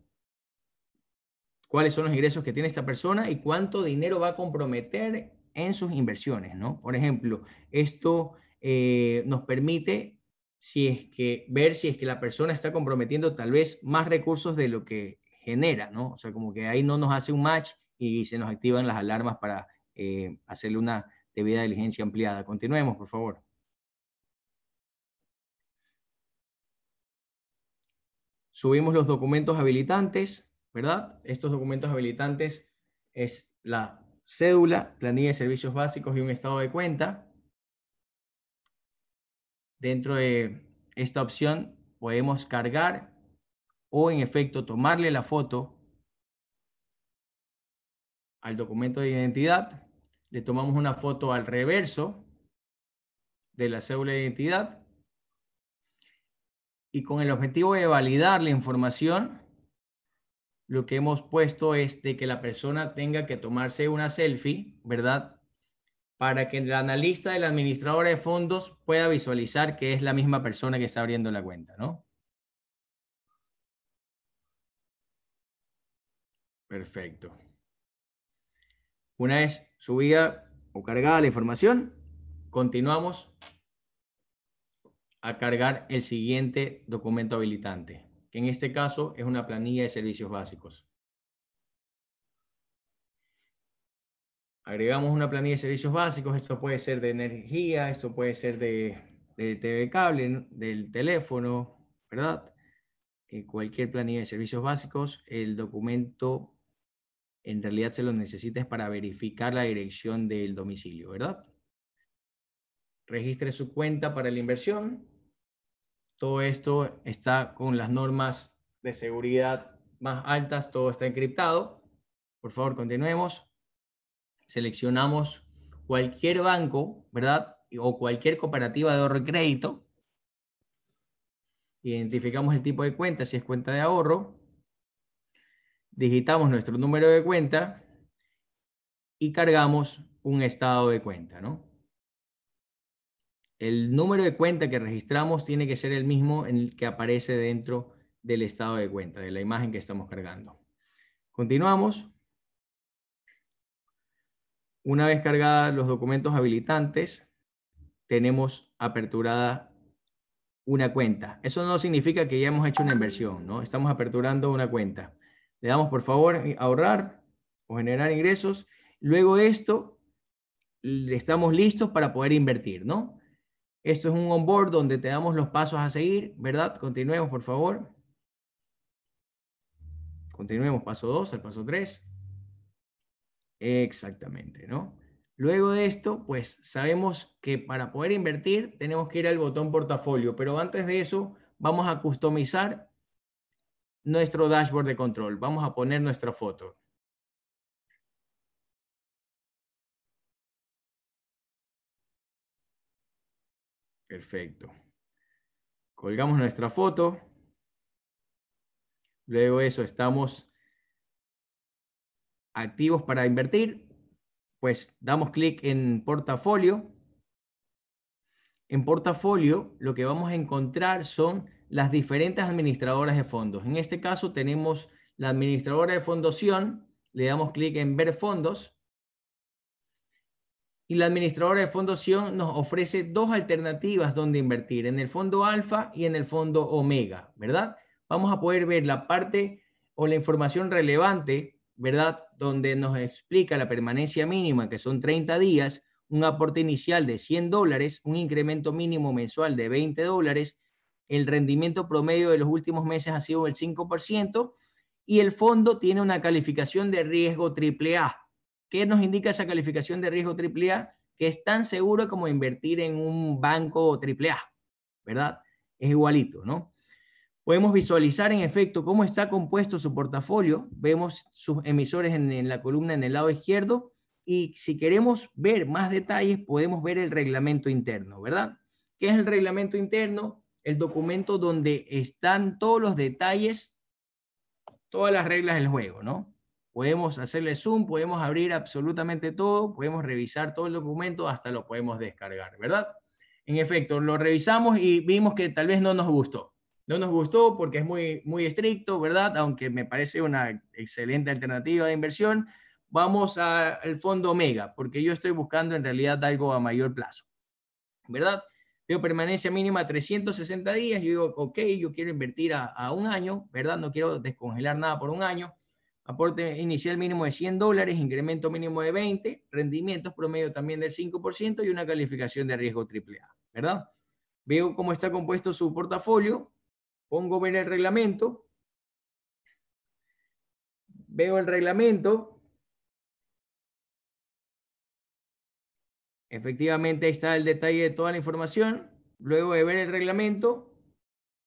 cuáles son los ingresos que tiene esta persona y cuánto dinero va a comprometer en sus inversiones, ¿no? Por ejemplo, esto eh, nos permite si es que ver si es que la persona está comprometiendo tal vez más recursos de lo que genera, ¿no? O sea, como que ahí no nos hace un match y se nos activan las alarmas para eh, hacerle una debida diligencia ampliada. Continuemos, por favor. Subimos los documentos habilitantes, ¿verdad? Estos documentos habilitantes es la cédula, planilla de servicios básicos y un estado de cuenta. Dentro de esta opción podemos cargar o en efecto tomarle la foto al documento de identidad. Le tomamos una foto al reverso de la cédula de identidad y con el objetivo de validar la información, lo que hemos puesto es de que la persona tenga que tomarse una selfie, ¿verdad? para que el analista del administrador de fondos pueda visualizar que es la misma persona que está abriendo la cuenta, ¿no? Perfecto. Una vez subida o cargada la información, continuamos a cargar el siguiente documento habilitante, que en este caso es una planilla de servicios básicos. agregamos una planilla de servicios básicos, esto puede ser de energía, esto puede ser de, de TV cable, del teléfono, ¿verdad? Eh, cualquier planilla de servicios básicos, el documento en realidad se lo necesita para verificar la dirección del domicilio, ¿verdad? Registre su cuenta para la inversión. Todo esto está con las normas de seguridad más altas, todo está encriptado. Por favor, continuemos seleccionamos cualquier banco, ¿verdad? O cualquier cooperativa de ahorro y crédito. Identificamos el tipo de cuenta, si es cuenta de ahorro. Digitamos nuestro número de cuenta y cargamos un estado de cuenta, ¿no? el número de cuenta que registramos tiene que ser el mismo en el que aparece dentro del estado de cuenta, de la imagen que estamos cargando. Continuamos. Una vez cargados los documentos habilitantes, tenemos aperturada una cuenta. Eso no significa que ya hemos hecho una inversión, ¿no? Estamos aperturando una cuenta. Le damos, por favor, ahorrar o generar ingresos. Luego esto, estamos listos para poder invertir, ¿no? Esto es un onboard donde te damos los pasos a seguir, ¿verdad? Continuemos, por favor. Continuemos, paso 2, al paso 3. Exactamente, ¿no? Luego de esto, pues sabemos que para poder invertir tenemos que ir al botón portafolio, pero antes de eso vamos a customizar nuestro dashboard de control. Vamos a poner nuestra foto. Perfecto. Colgamos nuestra foto. Luego eso estamos activos para invertir pues damos clic en portafolio. En portafolio lo que vamos a encontrar son las diferentes administradoras de fondos. En este caso tenemos la administradora de fondoción, le damos clic en ver fondos y la administradora de fondoción nos ofrece dos alternativas donde invertir, en el fondo alfa y en el fondo omega, ¿verdad? Vamos a poder ver la parte o la información relevante ¿verdad? Donde nos explica la permanencia mínima, que son 30 días, un aporte inicial de 100 dólares, un incremento mínimo mensual de 20 dólares, el rendimiento promedio de los últimos meses ha sido el 5% y el fondo tiene una calificación de riesgo AAA. ¿Qué nos indica esa calificación de riesgo AAA? Que es tan seguro como invertir en un banco AAA, ¿verdad? Es igualito, ¿no? Podemos visualizar en efecto cómo está compuesto su portafolio. Vemos sus emisores en, la columna en el lado izquierdo y si queremos ver más detalles podemos ver el reglamento interno, ¿verdad? ¿Qué es el reglamento interno? El documento donde están todos los detalles, todas las reglas del juego, ¿no? Podemos hacerle zoom, podemos abrir absolutamente todo, podemos revisar todo el documento, hasta lo podemos descargar, ¿verdad? En efecto, lo revisamos y vimos que tal vez no nos gustó. No nos gustó porque es muy, muy estricto, ¿verdad? Aunque me parece una excelente alternativa de inversión. Vamos al fondo Omega, porque yo estoy buscando en realidad algo a mayor plazo, ¿verdad? Veo permanencia mínima 360 días. Yo digo, ok, yo quiero invertir a, a un año, ¿verdad? No quiero descongelar nada por un año. Aporte inicial mínimo de 100 dólares, incremento mínimo de 20, rendimientos promedio también del 5% y una calificación de riesgo AAA, ¿verdad? Veo cómo está compuesto su portafolio, pongo ver el reglamento, veo el reglamento, efectivamente ahí está el detalle de toda la información, luego de ver el reglamento,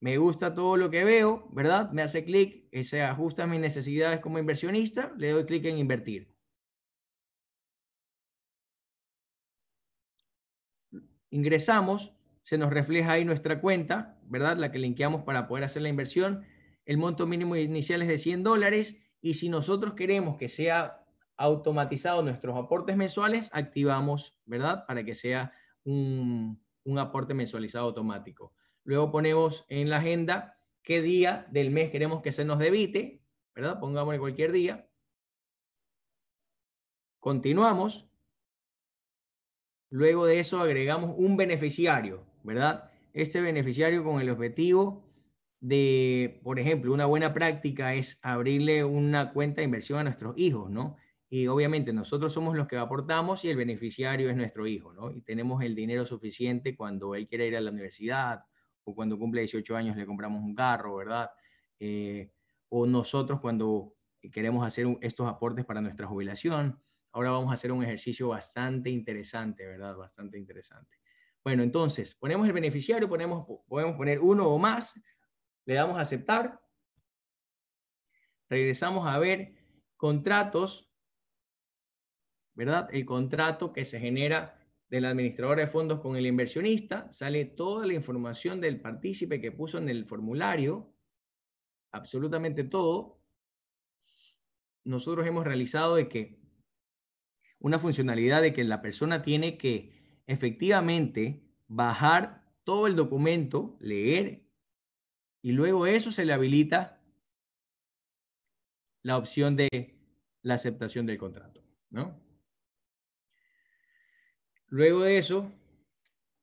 me gusta todo lo que veo, ¿verdad? Me hace clic, se ajusta a mis necesidades como inversionista, le doy clic en invertir. Ingresamos, se nos refleja ahí nuestra cuenta, ¿verdad? La que linkeamos para poder hacer la inversión. El monto mínimo inicial es de 100 dólares y si nosotros queremos que sea automatizado nuestros aportes mensuales, activamos, ¿verdad? Para que sea un, un aporte mensualizado automático. Luego ponemos en la agenda qué día del mes queremos que se nos debite, ¿verdad? Pongámosle cualquier día. Continuamos. Luego de eso agregamos un beneficiario, ¿verdad? Este beneficiario con el objetivo de, por ejemplo, una buena práctica es abrirle una cuenta de inversión a nuestros hijos, ¿no? Y obviamente nosotros somos los que aportamos y el beneficiario es nuestro hijo, ¿no? Y tenemos el dinero suficiente cuando él quiere ir a la universidad o cuando cumple 18 años le compramos un carro, ¿verdad? Eh, o nosotros cuando queremos hacer estos aportes para nuestra jubilación. Ahora vamos a hacer un ejercicio bastante interesante, ¿verdad? Bastante interesante. Bueno, entonces, ponemos el beneficiario, ponemos, podemos poner uno o más, le damos a aceptar, regresamos a ver contratos, ¿verdad? El contrato que se genera del administrador de fondos con el inversionista, sale toda la información del partícipe que puso en el formulario, absolutamente todo. Nosotros hemos realizado de que una funcionalidad de que la persona tiene que efectivamente bajar todo el documento, leer, y luego eso se le habilita la opción de la aceptación del contrato, ¿no? Luego de eso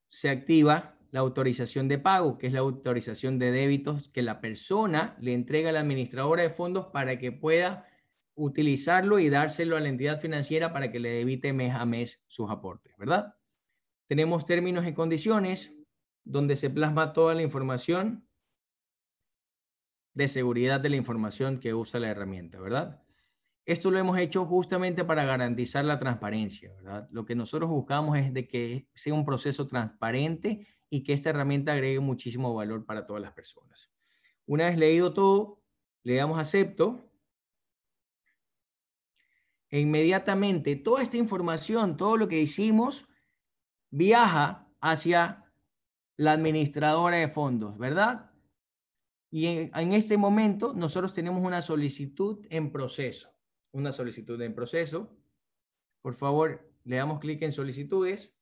se activa la autorización de pago, que es la autorización de débitos que la persona le entrega a la administradora de fondos para que pueda utilizarlo y dárselo a la entidad financiera para que le debite mes a mes sus aportes, ¿verdad? Tenemos términos y condiciones donde se plasma toda la información de seguridad de la información que usa la herramienta, ¿verdad? Esto lo hemos hecho justamente para garantizar la transparencia, ¿verdad? Lo que nosotros buscamos es de que sea un proceso transparente y que esta herramienta agregue muchísimo valor para todas las personas. Una vez leído todo, le damos acepto. E inmediatamente toda esta información, todo lo que hicimos, viaja hacia la administradora de fondos, ¿verdad? Y en, este momento nosotros tenemos una solicitud en proceso. Una solicitud en proceso. Por favor, le damos clic en solicitudes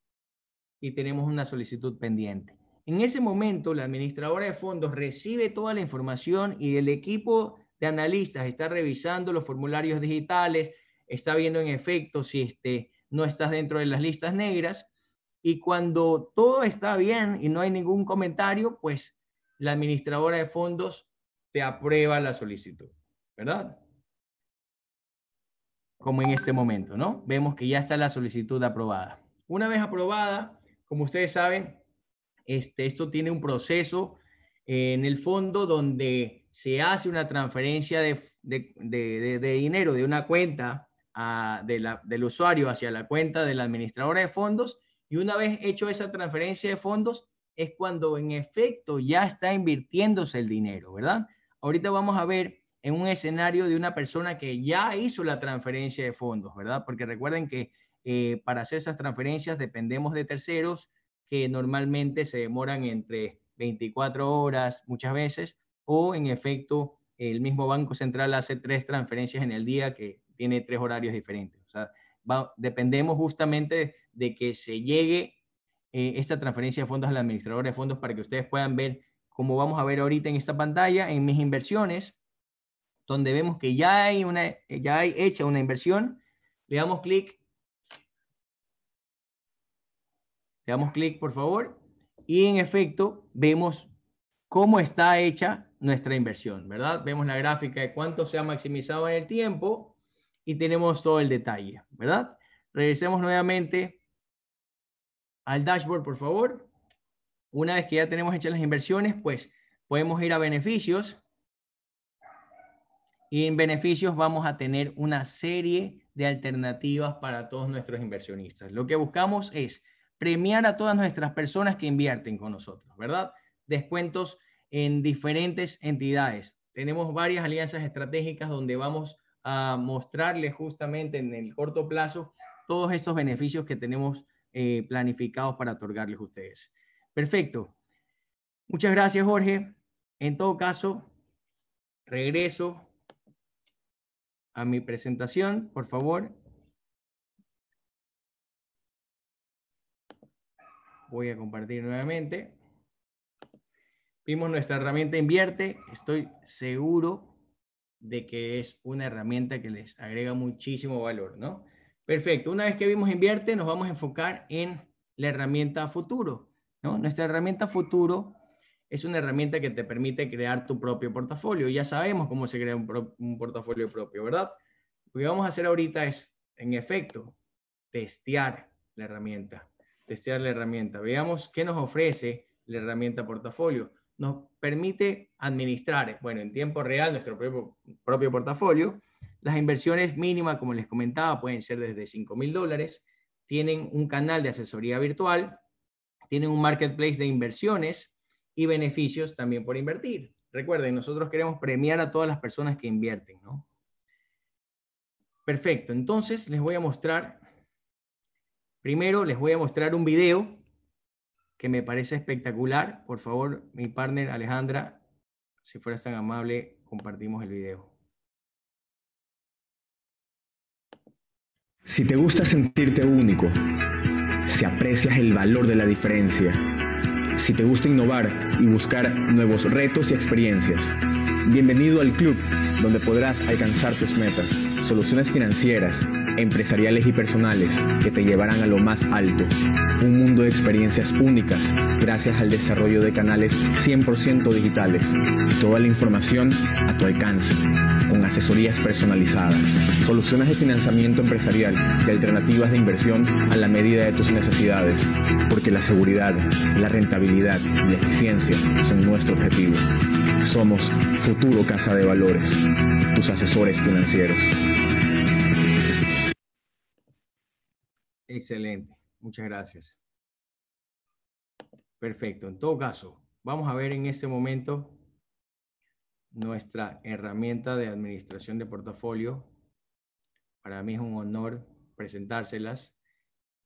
y tenemos una solicitud pendiente. En ese momento, la administradora de fondos recibe toda la información y el equipo de analistas está revisando los formularios digitales, está viendo en efecto si este, no estás dentro de las listas negras. Y cuando todo está bien y no hay ningún comentario, pues la administradora de fondos te aprueba la solicitud, ¿verdad? Como en este momento, ¿no? Vemos que ya está la solicitud aprobada. Una vez aprobada, como ustedes saben, este, esto tiene un proceso en el fondo donde se hace una transferencia de, dinero de una cuenta del usuario hacia la cuenta de la administradora de fondos y una vez hecho esa transferencia de fondos, es cuando en efecto ya está invirtiéndose el dinero, ¿verdad? Ahorita vamos a ver en un escenario de una persona que ya hizo la transferencia de fondos, ¿verdad? Porque recuerden que eh, para hacer esas transferencias dependemos de terceros que normalmente se demoran entre 24 horas muchas veces o en efecto el mismo Banco Central hace tres transferencias en el día que tiene tres horarios diferentes. O sea, dependemos justamente de que se llegue eh, esta transferencia de fondos al administrador de fondos para que ustedes puedan ver, como vamos a ver ahorita en esta pantalla, en mis inversiones, donde vemos que ya hay, una, ya hay hecha una inversión, le damos clic, le damos clic por favor, y en efecto vemos cómo está hecha nuestra inversión, ¿verdad? Vemos la gráfica de cuánto se ha maximizado en el tiempo y tenemos todo el detalle, ¿verdad? Regresemos nuevamente al dashboard, por favor. Una vez que ya tenemos hechas las inversiones, pues podemos ir a beneficios. Y en beneficios vamos a tener una serie de alternativas para todos nuestros inversionistas. Lo que buscamos es premiar a todas nuestras personas que invierten con nosotros, ¿verdad? Descuentos en diferentes entidades. Tenemos varias alianzas estratégicas donde vamos a mostrarles justamente en el corto plazo todos estos beneficios que tenemos eh, planificados para otorgarles a ustedes. Perfecto. Muchas gracias, Jorge. En todo caso, regreso a mi presentación, por favor. Voy a compartir nuevamente. Vimos nuestra herramienta Invierte. Estoy seguro de que es una herramienta que les agrega muchísimo valor, ¿no? Perfecto. Una vez que vimos invierte, nos vamos a enfocar en la herramienta futuro. ¿no? Nuestra herramienta futuro es una herramienta que te permite crear tu propio portafolio. Ya sabemos cómo se crea un, portafolio propio, ¿verdad? Lo que vamos a hacer ahorita es, en efecto, testear la herramienta. Testear la herramienta. Veamos qué nos ofrece la herramienta portafolio. Nos permite administrar, bueno, en tiempo real nuestro propio, portafolio las inversiones mínimas, como les comentaba, pueden ser desde 5 mil dólares. Tienen un canal de asesoría virtual, tienen un marketplace de inversiones y beneficios también por invertir. Recuerden, nosotros queremos premiar a todas las personas que invierten, ¿no? Perfecto, entonces les voy a mostrar, primero les voy a mostrar un video que me parece espectacular. Por favor, mi partner Alejandra, si fueras tan amable, compartimos el video. Si te gusta sentirte único, si aprecias el valor de la diferencia, si te gusta innovar y buscar nuevos retos y experiencias. Bienvenido al club donde podrás alcanzar tus metas, soluciones financieras, empresariales y personales que te llevarán a lo más alto. Un mundo de experiencias únicas gracias al desarrollo de canales 100% digitales. Toda la información a tu alcance, con asesorías personalizadas, soluciones de financiamiento empresarial y alternativas de inversión a la medida de tus necesidades. Porque la seguridad, la rentabilidad y la eficiencia son nuestro objetivo. Somos Futuro Casa de Valores, tus asesores financieros. Excelente, muchas gracias. Perfecto, en todo caso, vamos a ver en este momento nuestra herramienta de administración de portafolio. Para mí es un honor presentárselas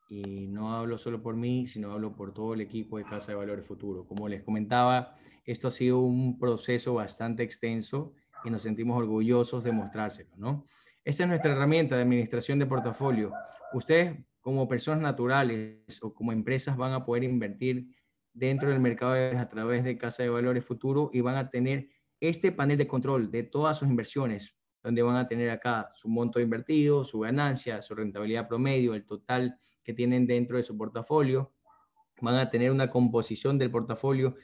y no hablo solo por mí, sino hablo por todo el equipo de Casa de Valores Futuro. Como les comentaba, esto ha sido un proceso bastante extenso y nos sentimos orgullosos de mostrárselo, ¿no? Esta es nuestra herramienta de administración de portafolio. Ustedes como personas naturales o como empresas van a poder invertir dentro del mercado a través de Casa de Valores Futuro y van a tener este panel de control de todas sus inversiones, donde van a tener acá su monto invertido, su ganancia, su rentabilidad promedio, el total que tienen dentro de su portafolio. Van a tener una composición del portafolio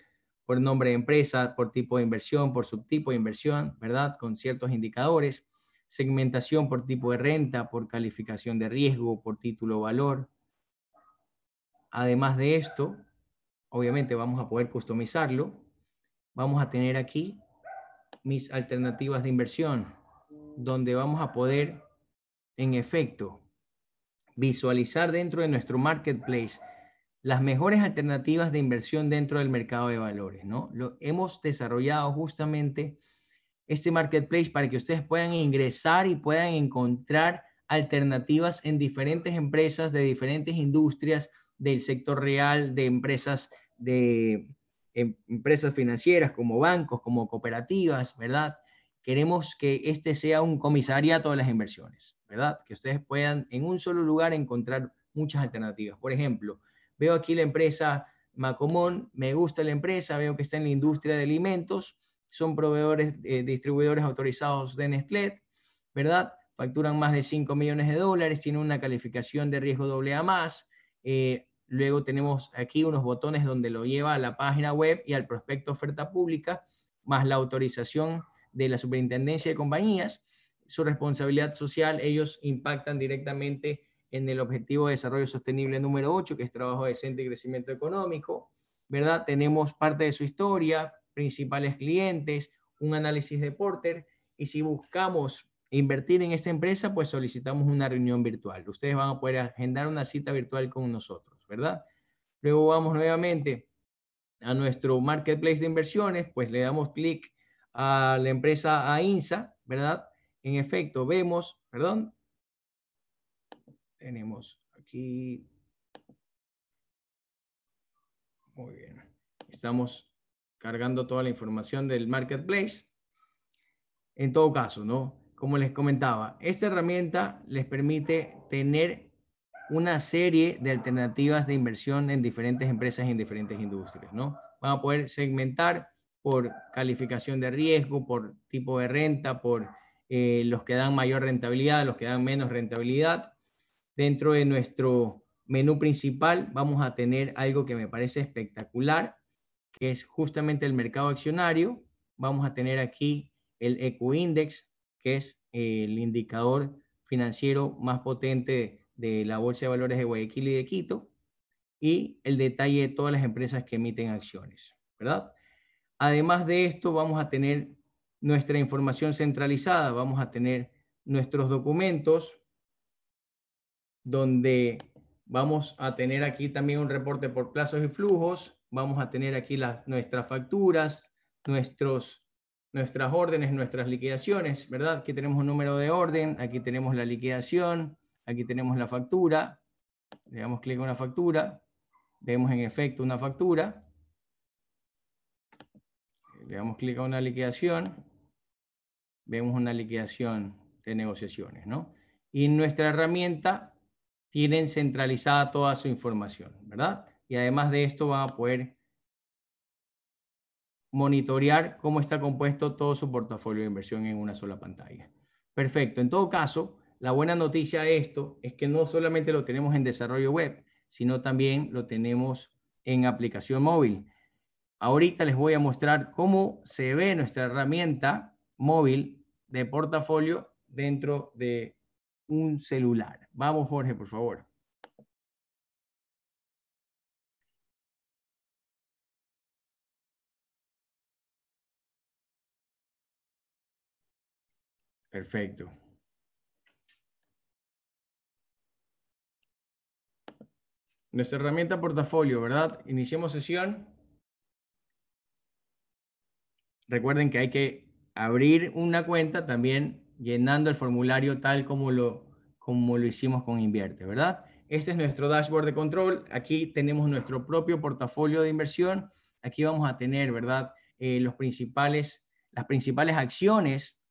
por nombre de empresa, por tipo de inversión, por subtipo de inversión, ¿verdad? Con ciertos indicadores. Segmentación por tipo de renta, por calificación de riesgo, por título valor. Además de esto, obviamente vamos a poder customizarlo. Vamos a tener aquí mis alternativas de inversión, donde vamos a poder, en efecto, visualizar dentro de nuestro marketplace las mejores alternativas de inversión dentro del mercado de valores, ¿no? Lo, hemos desarrollado justamente este marketplace para que ustedes puedan ingresar y puedan encontrar alternativas en diferentes empresas de diferentes industrias del sector real, de empresas de em, empresas financieras como bancos, como cooperativas, ¿verdad? Queremos que este sea un comisariato de las inversiones. ¿verdad? Que ustedes puedan en un solo lugar encontrar muchas alternativas. Por ejemplo, veo aquí la empresa Macomón, me gusta la empresa, veo que está en la industria de alimentos, son proveedores, eh, distribuidores autorizados de Nestlé, ¿verdad? Facturan más de 5 millones de dólares, tienen una calificación de riesgo AA más. Eh, luego tenemos aquí unos botones donde lo lleva a la página web y al prospecto oferta pública, más la autorización de la superintendencia de compañías su responsabilidad social, ellos impactan directamente en el objetivo de desarrollo sostenible número 8, que es trabajo decente y crecimiento económico, ¿verdad? Tenemos parte de su historia, principales clientes, un análisis de Porter, y si buscamos invertir en esta empresa, pues solicitamos una reunión virtual. Ustedes van a poder agendar una cita virtual con nosotros, ¿verdad? Luego vamos nuevamente a nuestro marketplace de inversiones, pues le damos clic a la empresa AINSA, ¿verdad? en efecto, vemos, perdón, tenemos aquí, muy bien, estamos cargando toda la información del marketplace. En todo caso, ¿no? Como les comentaba, esta herramienta les permite tener una serie de alternativas de inversión en diferentes empresas y en diferentes industrias, ¿no? Van a poder segmentar por calificación de riesgo, por tipo de renta, por eh, los que dan mayor rentabilidad, los que dan menos rentabilidad. Dentro de nuestro menú principal vamos a tener algo que me parece espectacular, que es justamente el mercado accionario. Vamos a tener aquí el Ecoindex, que es el indicador financiero más potente de la Bolsa de Valores de Guayaquil y de Quito, y el detalle de todas las empresas que emiten acciones, ¿verdad? Además de esto, vamos a tener nuestra información centralizada, vamos a tener nuestros documentos, donde vamos a tener aquí también un reporte por plazos y flujos, vamos a tener aquí las, nuestras facturas, nuestros, nuestras órdenes, nuestras liquidaciones, ¿verdad? Aquí tenemos un número de orden, aquí tenemos la liquidación, aquí tenemos la factura, le damos clic a una factura, vemos en efecto una factura, le damos clic a una liquidación, vemos una liquidación de negociaciones, ¿no? Y nuestra herramienta tienen centralizada toda su información, ¿verdad? Y además de esto van a poder monitorear cómo está compuesto todo su portafolio de inversión en una sola pantalla. Perfecto. En todo caso, la buena noticia de esto es que no solamente lo tenemos en desarrollo web, sino también lo tenemos en aplicación móvil. Ahorita les voy a mostrar cómo se ve nuestra herramienta móvil de portafolio dentro de un celular. Vamos, Jorge, por favor. Perfecto. Nuestra herramienta portafolio, ¿verdad? Iniciemos sesión. Recuerden que hay que abrir una cuenta también llenando el formulario tal como lo, como lo hicimos con Invierte, ¿verdad? Este es nuestro dashboard de control. Aquí tenemos nuestro propio portafolio de inversión. Aquí vamos a tener, ¿verdad? Eh, los principales, las principales acciones,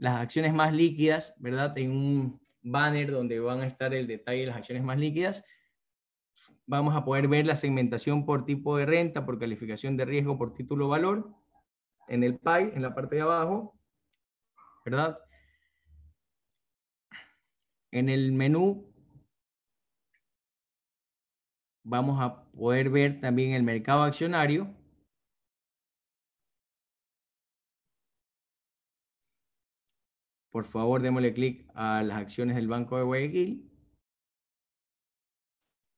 las acciones más líquidas, ¿verdad? En un banner donde van a estar el detalle de las acciones más líquidas. Vamos a poder ver la segmentación por tipo de renta, por calificación de riesgo, por título valor. En el PI, en la parte de abajo, ¿verdad? En el menú vamos a poder ver también el mercado accionario. Por favor, démosle clic a las acciones del Banco de Guayaquil.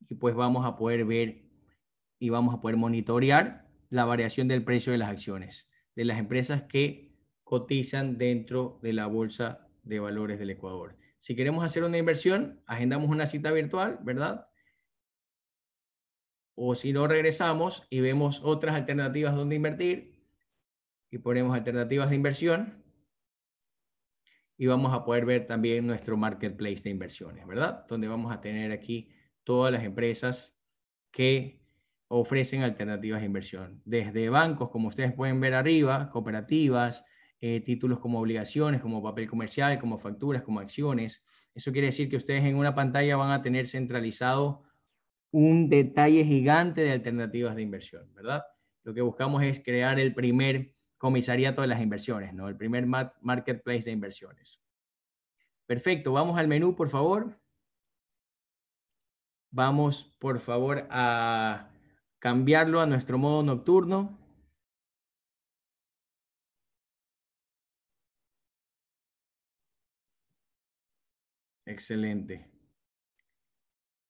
Y pues vamos a poder ver y vamos a poder monitorear la variación del precio de las acciones de las empresas que cotizan dentro de la Bolsa de Valores del Ecuador. Si queremos hacer una inversión, agendamos una cita virtual, ¿verdad? O si no, regresamos y vemos otras alternativas donde invertir y ponemos alternativas de inversión y vamos a poder ver también nuestro marketplace de inversiones, ¿verdad? Donde vamos a tener aquí todas las empresas que ofrecen alternativas de inversión. Desde bancos, como ustedes pueden ver arriba, cooperativas, eh, títulos como obligaciones, como papel comercial, como facturas, como acciones. Eso quiere decir que ustedes en una pantalla van a tener centralizado un detalle gigante de alternativas de inversión, ¿verdad? Lo que buscamos es crear el primer comisariato de las inversiones, ¿no? El primer marketplace de inversiones. Perfecto, vamos al menú, por favor. Vamos, por favor, a cambiarlo a nuestro modo nocturno. Excelente.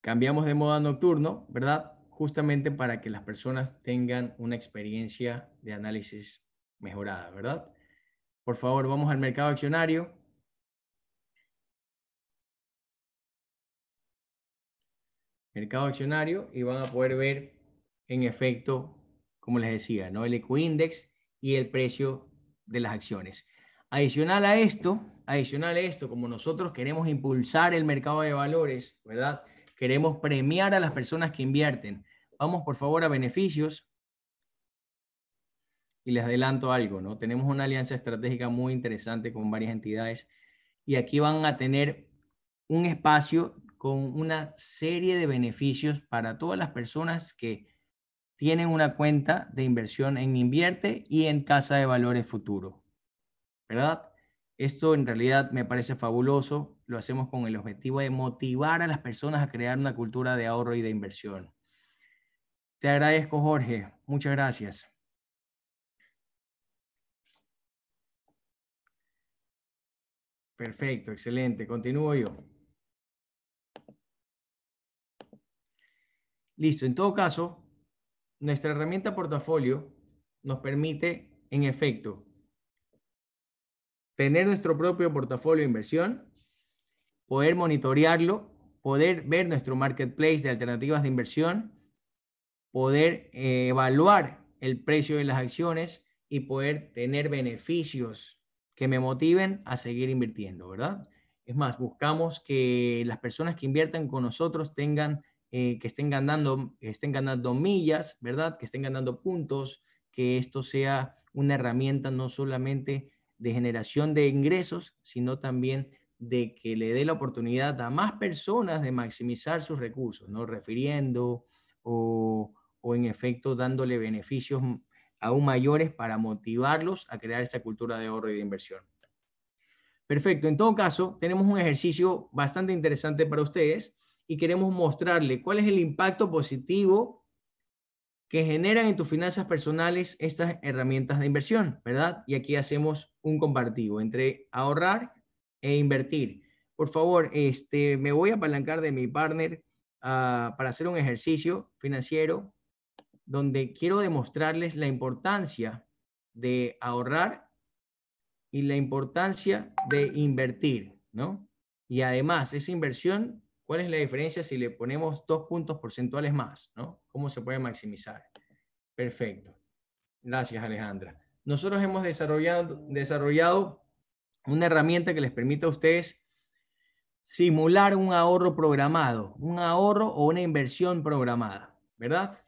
Cambiamos de modo nocturno, ¿verdad? Justamente para que las personas tengan una experiencia de análisis mejorada, ¿verdad? Por favor, vamos al mercado accionario. Mercado accionario y van a poder ver en efecto, como les decía, ¿no? el ecoindex y el precio de las acciones. Adicional a esto, adicional a esto, como nosotros queremos impulsar el mercado de valores, ¿verdad? Queremos premiar a las personas que invierten. Vamos por favor a beneficios. Y les adelanto algo, ¿no? Tenemos una alianza estratégica muy interesante con varias entidades y aquí van a tener un espacio con una serie de beneficios para todas las personas que tienen una cuenta de inversión en Invierte y en Casa de Valores Futuro. ¿verdad? Esto en realidad me parece fabuloso. Lo hacemos con el objetivo de motivar a las personas a crear una cultura de ahorro y de inversión. Te agradezco, Jorge. Muchas gracias. Perfecto, excelente. Continúo yo. Listo. En todo caso, nuestra herramienta portafolio nos permite, en efecto, tener nuestro propio portafolio de inversión, poder monitorearlo, poder ver nuestro marketplace de alternativas de inversión, poder eh, evaluar el precio de las acciones y poder tener beneficios que me motiven a seguir invirtiendo, ¿verdad? Es más, buscamos que las personas que inviertan con nosotros tengan, eh, que estén ganando, estén ganando millas, ¿verdad? Que estén ganando puntos, que esto sea una herramienta no solamente de generación de ingresos, sino también de que le dé la oportunidad a más personas de maximizar sus recursos, ¿no? Refiriendo o, o en efecto dándole beneficios aún mayores para motivarlos a crear esta cultura de ahorro y de inversión. Perfecto, en todo caso, tenemos un ejercicio bastante interesante para ustedes y queremos mostrarle cuál es el impacto positivo que generan en tus finanzas personales estas herramientas de inversión, ¿verdad? Y aquí hacemos un compartido entre ahorrar e invertir. Por favor, este, me voy a apalancar de mi partner uh, para hacer un ejercicio financiero donde quiero demostrarles la importancia de ahorrar y la importancia de invertir, ¿no? Y además, esa inversión, ¿cuál es la diferencia si le ponemos dos puntos porcentuales más, ¿no? ¿Cómo se puede maximizar? Perfecto. Gracias, Alejandra. Nosotros hemos desarrollado, desarrollado una herramienta que les permite a ustedes simular un ahorro programado, un ahorro o una inversión programada, ¿verdad?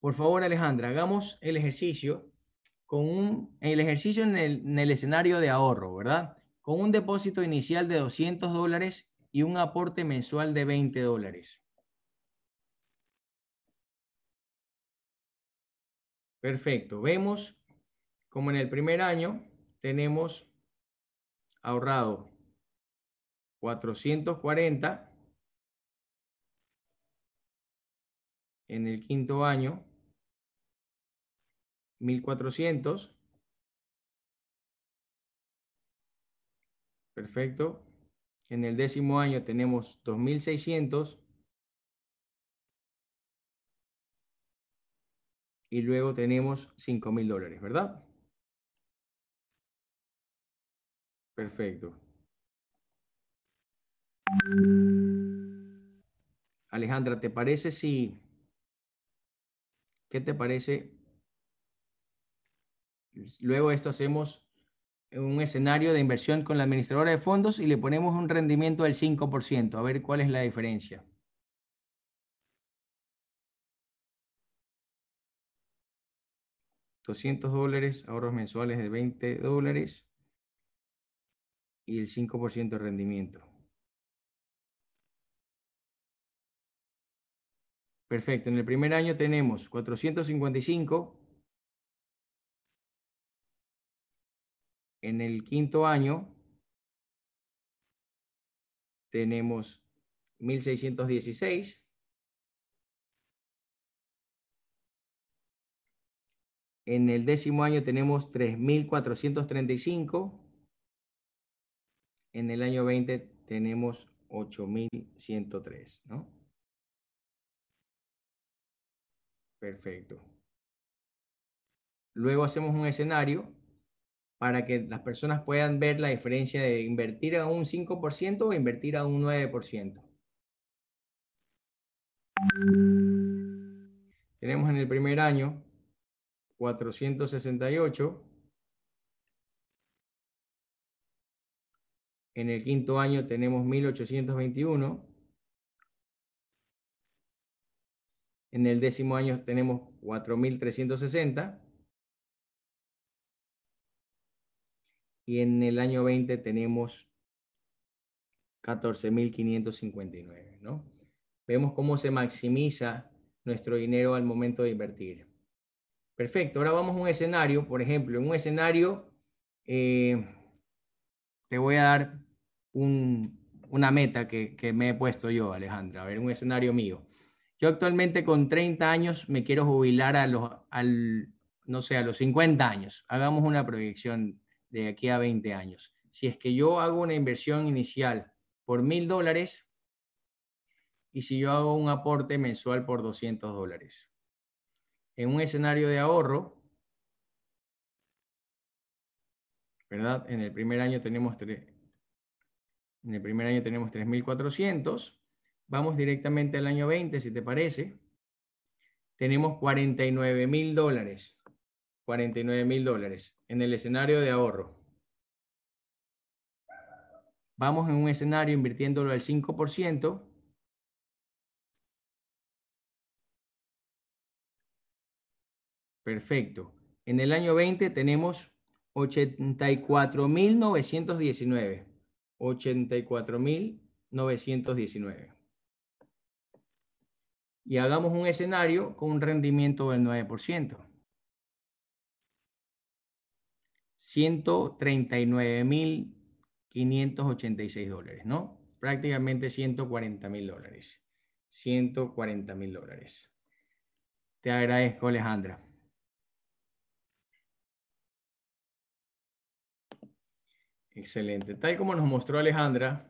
Por favor, Alejandra, hagamos el ejercicio con un, el ejercicio en el, en el escenario de ahorro, ¿verdad? Con un depósito inicial de 200 dólares y un aporte mensual de 20 dólares. Perfecto. Vemos como en el primer año tenemos ahorrado 440 en el quinto año 1400 perfecto. En el décimo año tenemos 2600 y luego tenemos 5000 dólares verdad perfecto. Alejandra, ¿te parece si... ¿Qué te parece? Luego esto hacemos un escenario de inversión con la administradora de fondos y le ponemos un rendimiento del 5%, a ver cuál es la diferencia. $200 dólares, ahorros mensuales de 20 dólares y el 5% de rendimiento. Perfecto. En el primer año tenemos 455. En el quinto año tenemos 1616. En el décimo año tenemos 3435. En el año 20 tenemos 8103, ¿no? Perfecto. Luego hacemos un escenario para que las personas puedan ver la diferencia de invertir a un 5% o invertir a un 9%. Tenemos en el primer año 468. En el quinto año tenemos 1821. En el décimo año tenemos 4.360. Y en el año 20 tenemos 14.559, ¿no? Vemos cómo se maximiza nuestro dinero al momento de invertir. Perfecto, ahora vamos a un escenario, por ejemplo, en un escenario, eh, te voy a dar una meta que, que me he puesto yo, Alejandra, a ver, un escenario mío. Yo actualmente con 30 años me quiero jubilar a los, al, no sé, a los 50 años. Hagamos una proyección de aquí a 20 años. Si es que yo hago una inversión inicial por mil dólares y si yo hago un aporte mensual por 200 dólares. En un escenario de ahorro, ¿verdad? En el primer año tenemos, en el primer año tenemos 3.400 Vamos directamente al año 20, si te parece. Tenemos 49 mil dólares. 49 mil dólares en el escenario de ahorro. Vamos en un escenario invirtiéndolo al 5%. Perfecto. En el año 20 tenemos 84.919. 84.919. Y hagamos un escenario con un rendimiento del 9%. 139.586 dólares, ¿no? Prácticamente 140 mil dólares. 140 mil dólares. Te agradezco, Alejandra. Excelente. Tal como nos mostró Alejandra,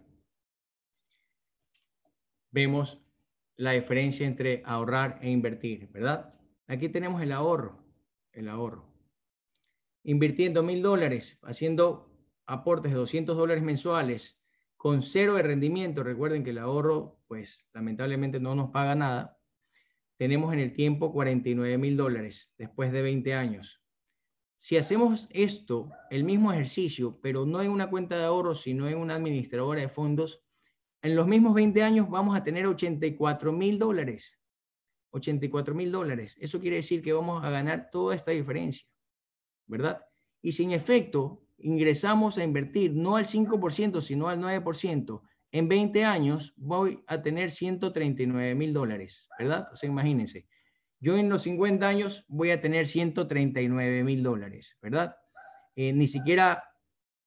vemos la diferencia entre ahorrar e invertir, ¿verdad? Aquí tenemos el ahorro, el ahorro. Invirtiendo mil dólares, haciendo aportes de 200 dólares mensuales con cero de rendimiento. Recuerden que el ahorro, pues lamentablemente no nos paga nada. Tenemos en el tiempo 49 mil dólares después de 20 años. Si hacemos esto, el mismo ejercicio, pero no en una cuenta de ahorro, sino en una administradora de fondos, en los mismos 20 años vamos a tener 84 mil dólares. 84 mil dólares. Eso quiere decir que vamos a ganar toda esta diferencia, ¿verdad? Y sin efecto, ingresamos a invertir no al 5%, sino al 9%. En 20 años voy a tener 139 mil dólares, ¿verdad? O sea, imagínense. Yo en los 50 años voy a tener 139 mil dólares, ¿verdad? Eh, ni siquiera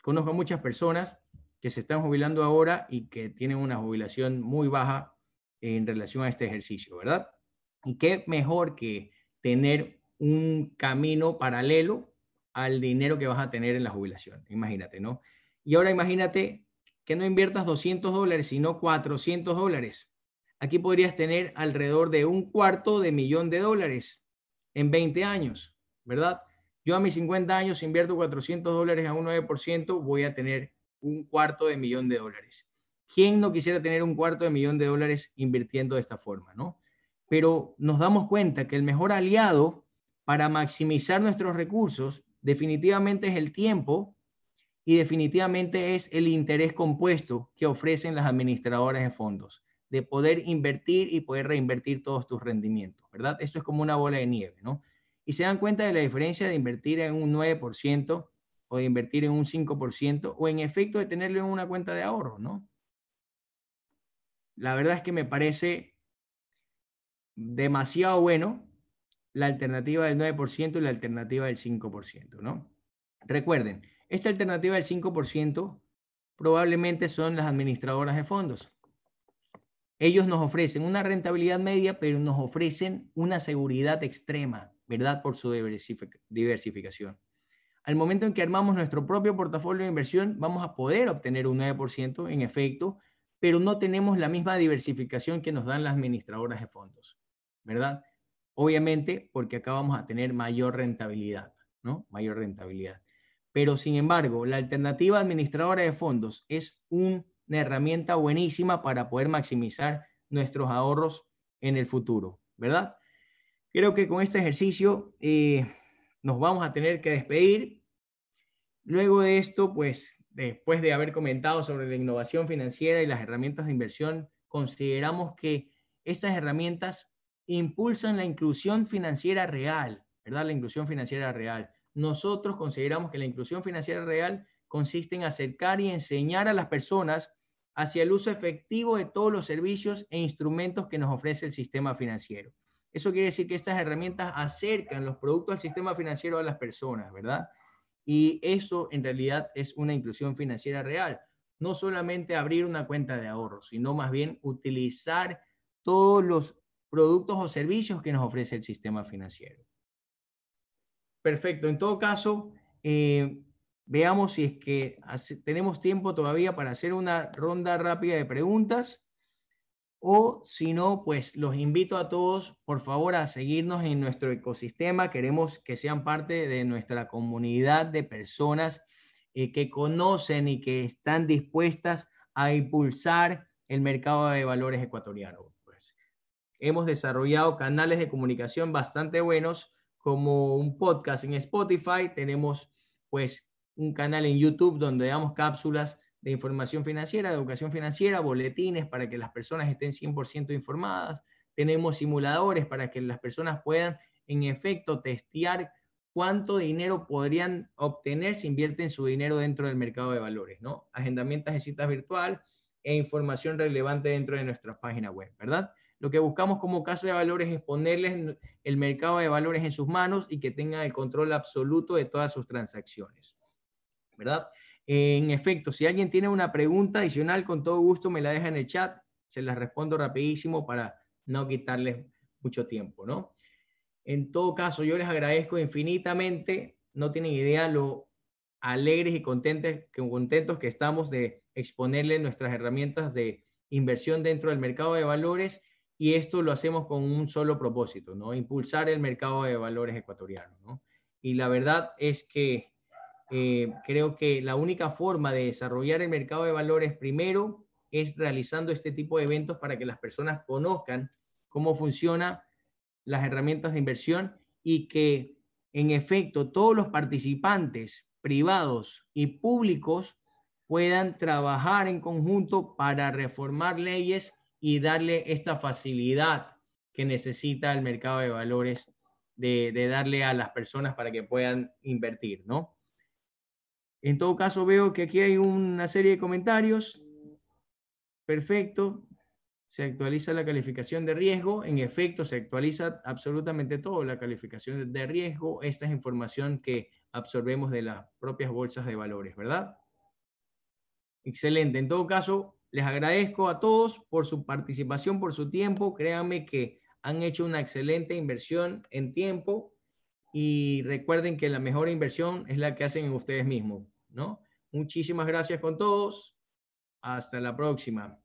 conozco a muchas personas que se están jubilando ahora y que tienen una jubilación muy baja en relación a este ejercicio, ¿verdad? Y qué mejor que tener un camino paralelo al dinero que vas a tener en la jubilación, imagínate, ¿no? Y ahora imagínate que no inviertas 200 dólares, sino 400 dólares aquí podrías tener alrededor de un cuarto de millón de dólares en 20 años, ¿verdad? Yo a mis 50 años invierto 400 dólares a un 9%, voy a tener un cuarto de millón de dólares. ¿Quién no quisiera tener un cuarto de millón de dólares invirtiendo de esta forma, no? Pero nos damos cuenta que el mejor aliado para maximizar nuestros recursos definitivamente es el tiempo y definitivamente es el interés compuesto que ofrecen las administradoras de fondos de poder invertir y poder reinvertir todos tus rendimientos, ¿verdad? Esto es como una bola de nieve, ¿no? Y se dan cuenta de la diferencia de invertir en un 9% o de invertir en un 5% o en efecto de tenerlo en una cuenta de ahorro, ¿no? La verdad es que me parece demasiado bueno la alternativa del 9% y la alternativa del 5%, ¿no? Recuerden, esta alternativa del 5% probablemente son las administradoras de fondos. Ellos nos ofrecen una rentabilidad media, pero nos ofrecen una seguridad extrema, ¿verdad? Por su diversificación. Al momento en que armamos nuestro propio portafolio de inversión, vamos a poder obtener un 9% en efecto, pero no tenemos la misma diversificación que nos dan las administradoras de fondos, ¿verdad? Obviamente porque acá vamos a tener mayor rentabilidad, ¿no? Mayor rentabilidad. Pero sin embargo, la alternativa administradora de fondos es un una herramienta buenísima para poder maximizar nuestros ahorros en el futuro, ¿verdad? Creo que con este ejercicio eh, nos vamos a tener que despedir. Luego de esto, pues después de haber comentado sobre la innovación financiera y las herramientas de inversión, consideramos que estas herramientas impulsan la inclusión financiera real, ¿verdad? La inclusión financiera real. Nosotros consideramos que la inclusión financiera real consiste en acercar y enseñar a las personas hacia el uso efectivo de todos los servicios e instrumentos que nos ofrece el sistema financiero. Eso quiere decir que estas herramientas acercan los productos del sistema financiero a las personas, ¿verdad? Y eso en realidad es una inclusión financiera real. No solamente abrir una cuenta de ahorro, sino más bien utilizar todos los productos o servicios que nos ofrece el sistema financiero. Perfecto. En todo caso, eh, Veamos si es que tenemos tiempo todavía para hacer una ronda rápida de preguntas. O si no, pues los invito a todos, por favor, a seguirnos en nuestro ecosistema. Queremos que sean parte de nuestra comunidad de personas eh, que conocen y que están dispuestas a impulsar el mercado de valores ecuatoriano. Hemos desarrollado canales de comunicación bastante buenos, como un podcast en Spotify. Tenemos, pues, un canal en YouTube donde damos cápsulas de información financiera, de educación financiera, boletines para que las personas estén 100% informadas. Tenemos simuladores para que las personas puedan, en efecto, testear cuánto dinero podrían obtener si invierten su dinero dentro del mercado de valores, ¿no? Agendamientos de citas virtual e información relevante dentro de nuestra página web, ¿verdad? Lo que buscamos como casa de valores es ponerles el mercado de valores en sus manos y que tengan el control absoluto de todas sus transacciones, ¿verdad? En efecto, si alguien tiene una pregunta adicional, con todo gusto me la deja en el chat, se la respondo rapidísimo para no quitarles mucho tiempo, ¿no? En todo caso, yo les agradezco infinitamente, no tienen idea lo alegres y contentos que estamos de exponerles nuestras herramientas de inversión dentro del mercado de valores y esto lo hacemos con un solo propósito, ¿no? Impulsar el mercado de valores ecuatoriano, ¿no? Y la verdad es que eh, creo que la única forma de desarrollar el mercado de valores primero es realizando este tipo de eventos para que las personas conozcan cómo funciona las herramientas de inversión y que en efecto todos los participantes privados y públicos puedan trabajar en conjunto para reformar leyes y darle esta facilidad que necesita el mercado de valores de, darle a las personas para que puedan invertir, ¿no? En todo caso, veo que aquí hay una serie de comentarios. Perfecto se actualiza la calificación de riesgo. En efecto, se actualiza absolutamente todo, la calificación de riesgo. Esta es información que absorbemos de las propias bolsas de valores, ¿verdad? Excelente. En todo caso, les agradezco a todos por su participación, por su tiempo. Créanme que han hecho una excelente inversión en tiempo y recuerden que la mejor inversión es la que hacen en ustedes mismos, ¿no? Muchísimas gracias con todos. Hasta la próxima.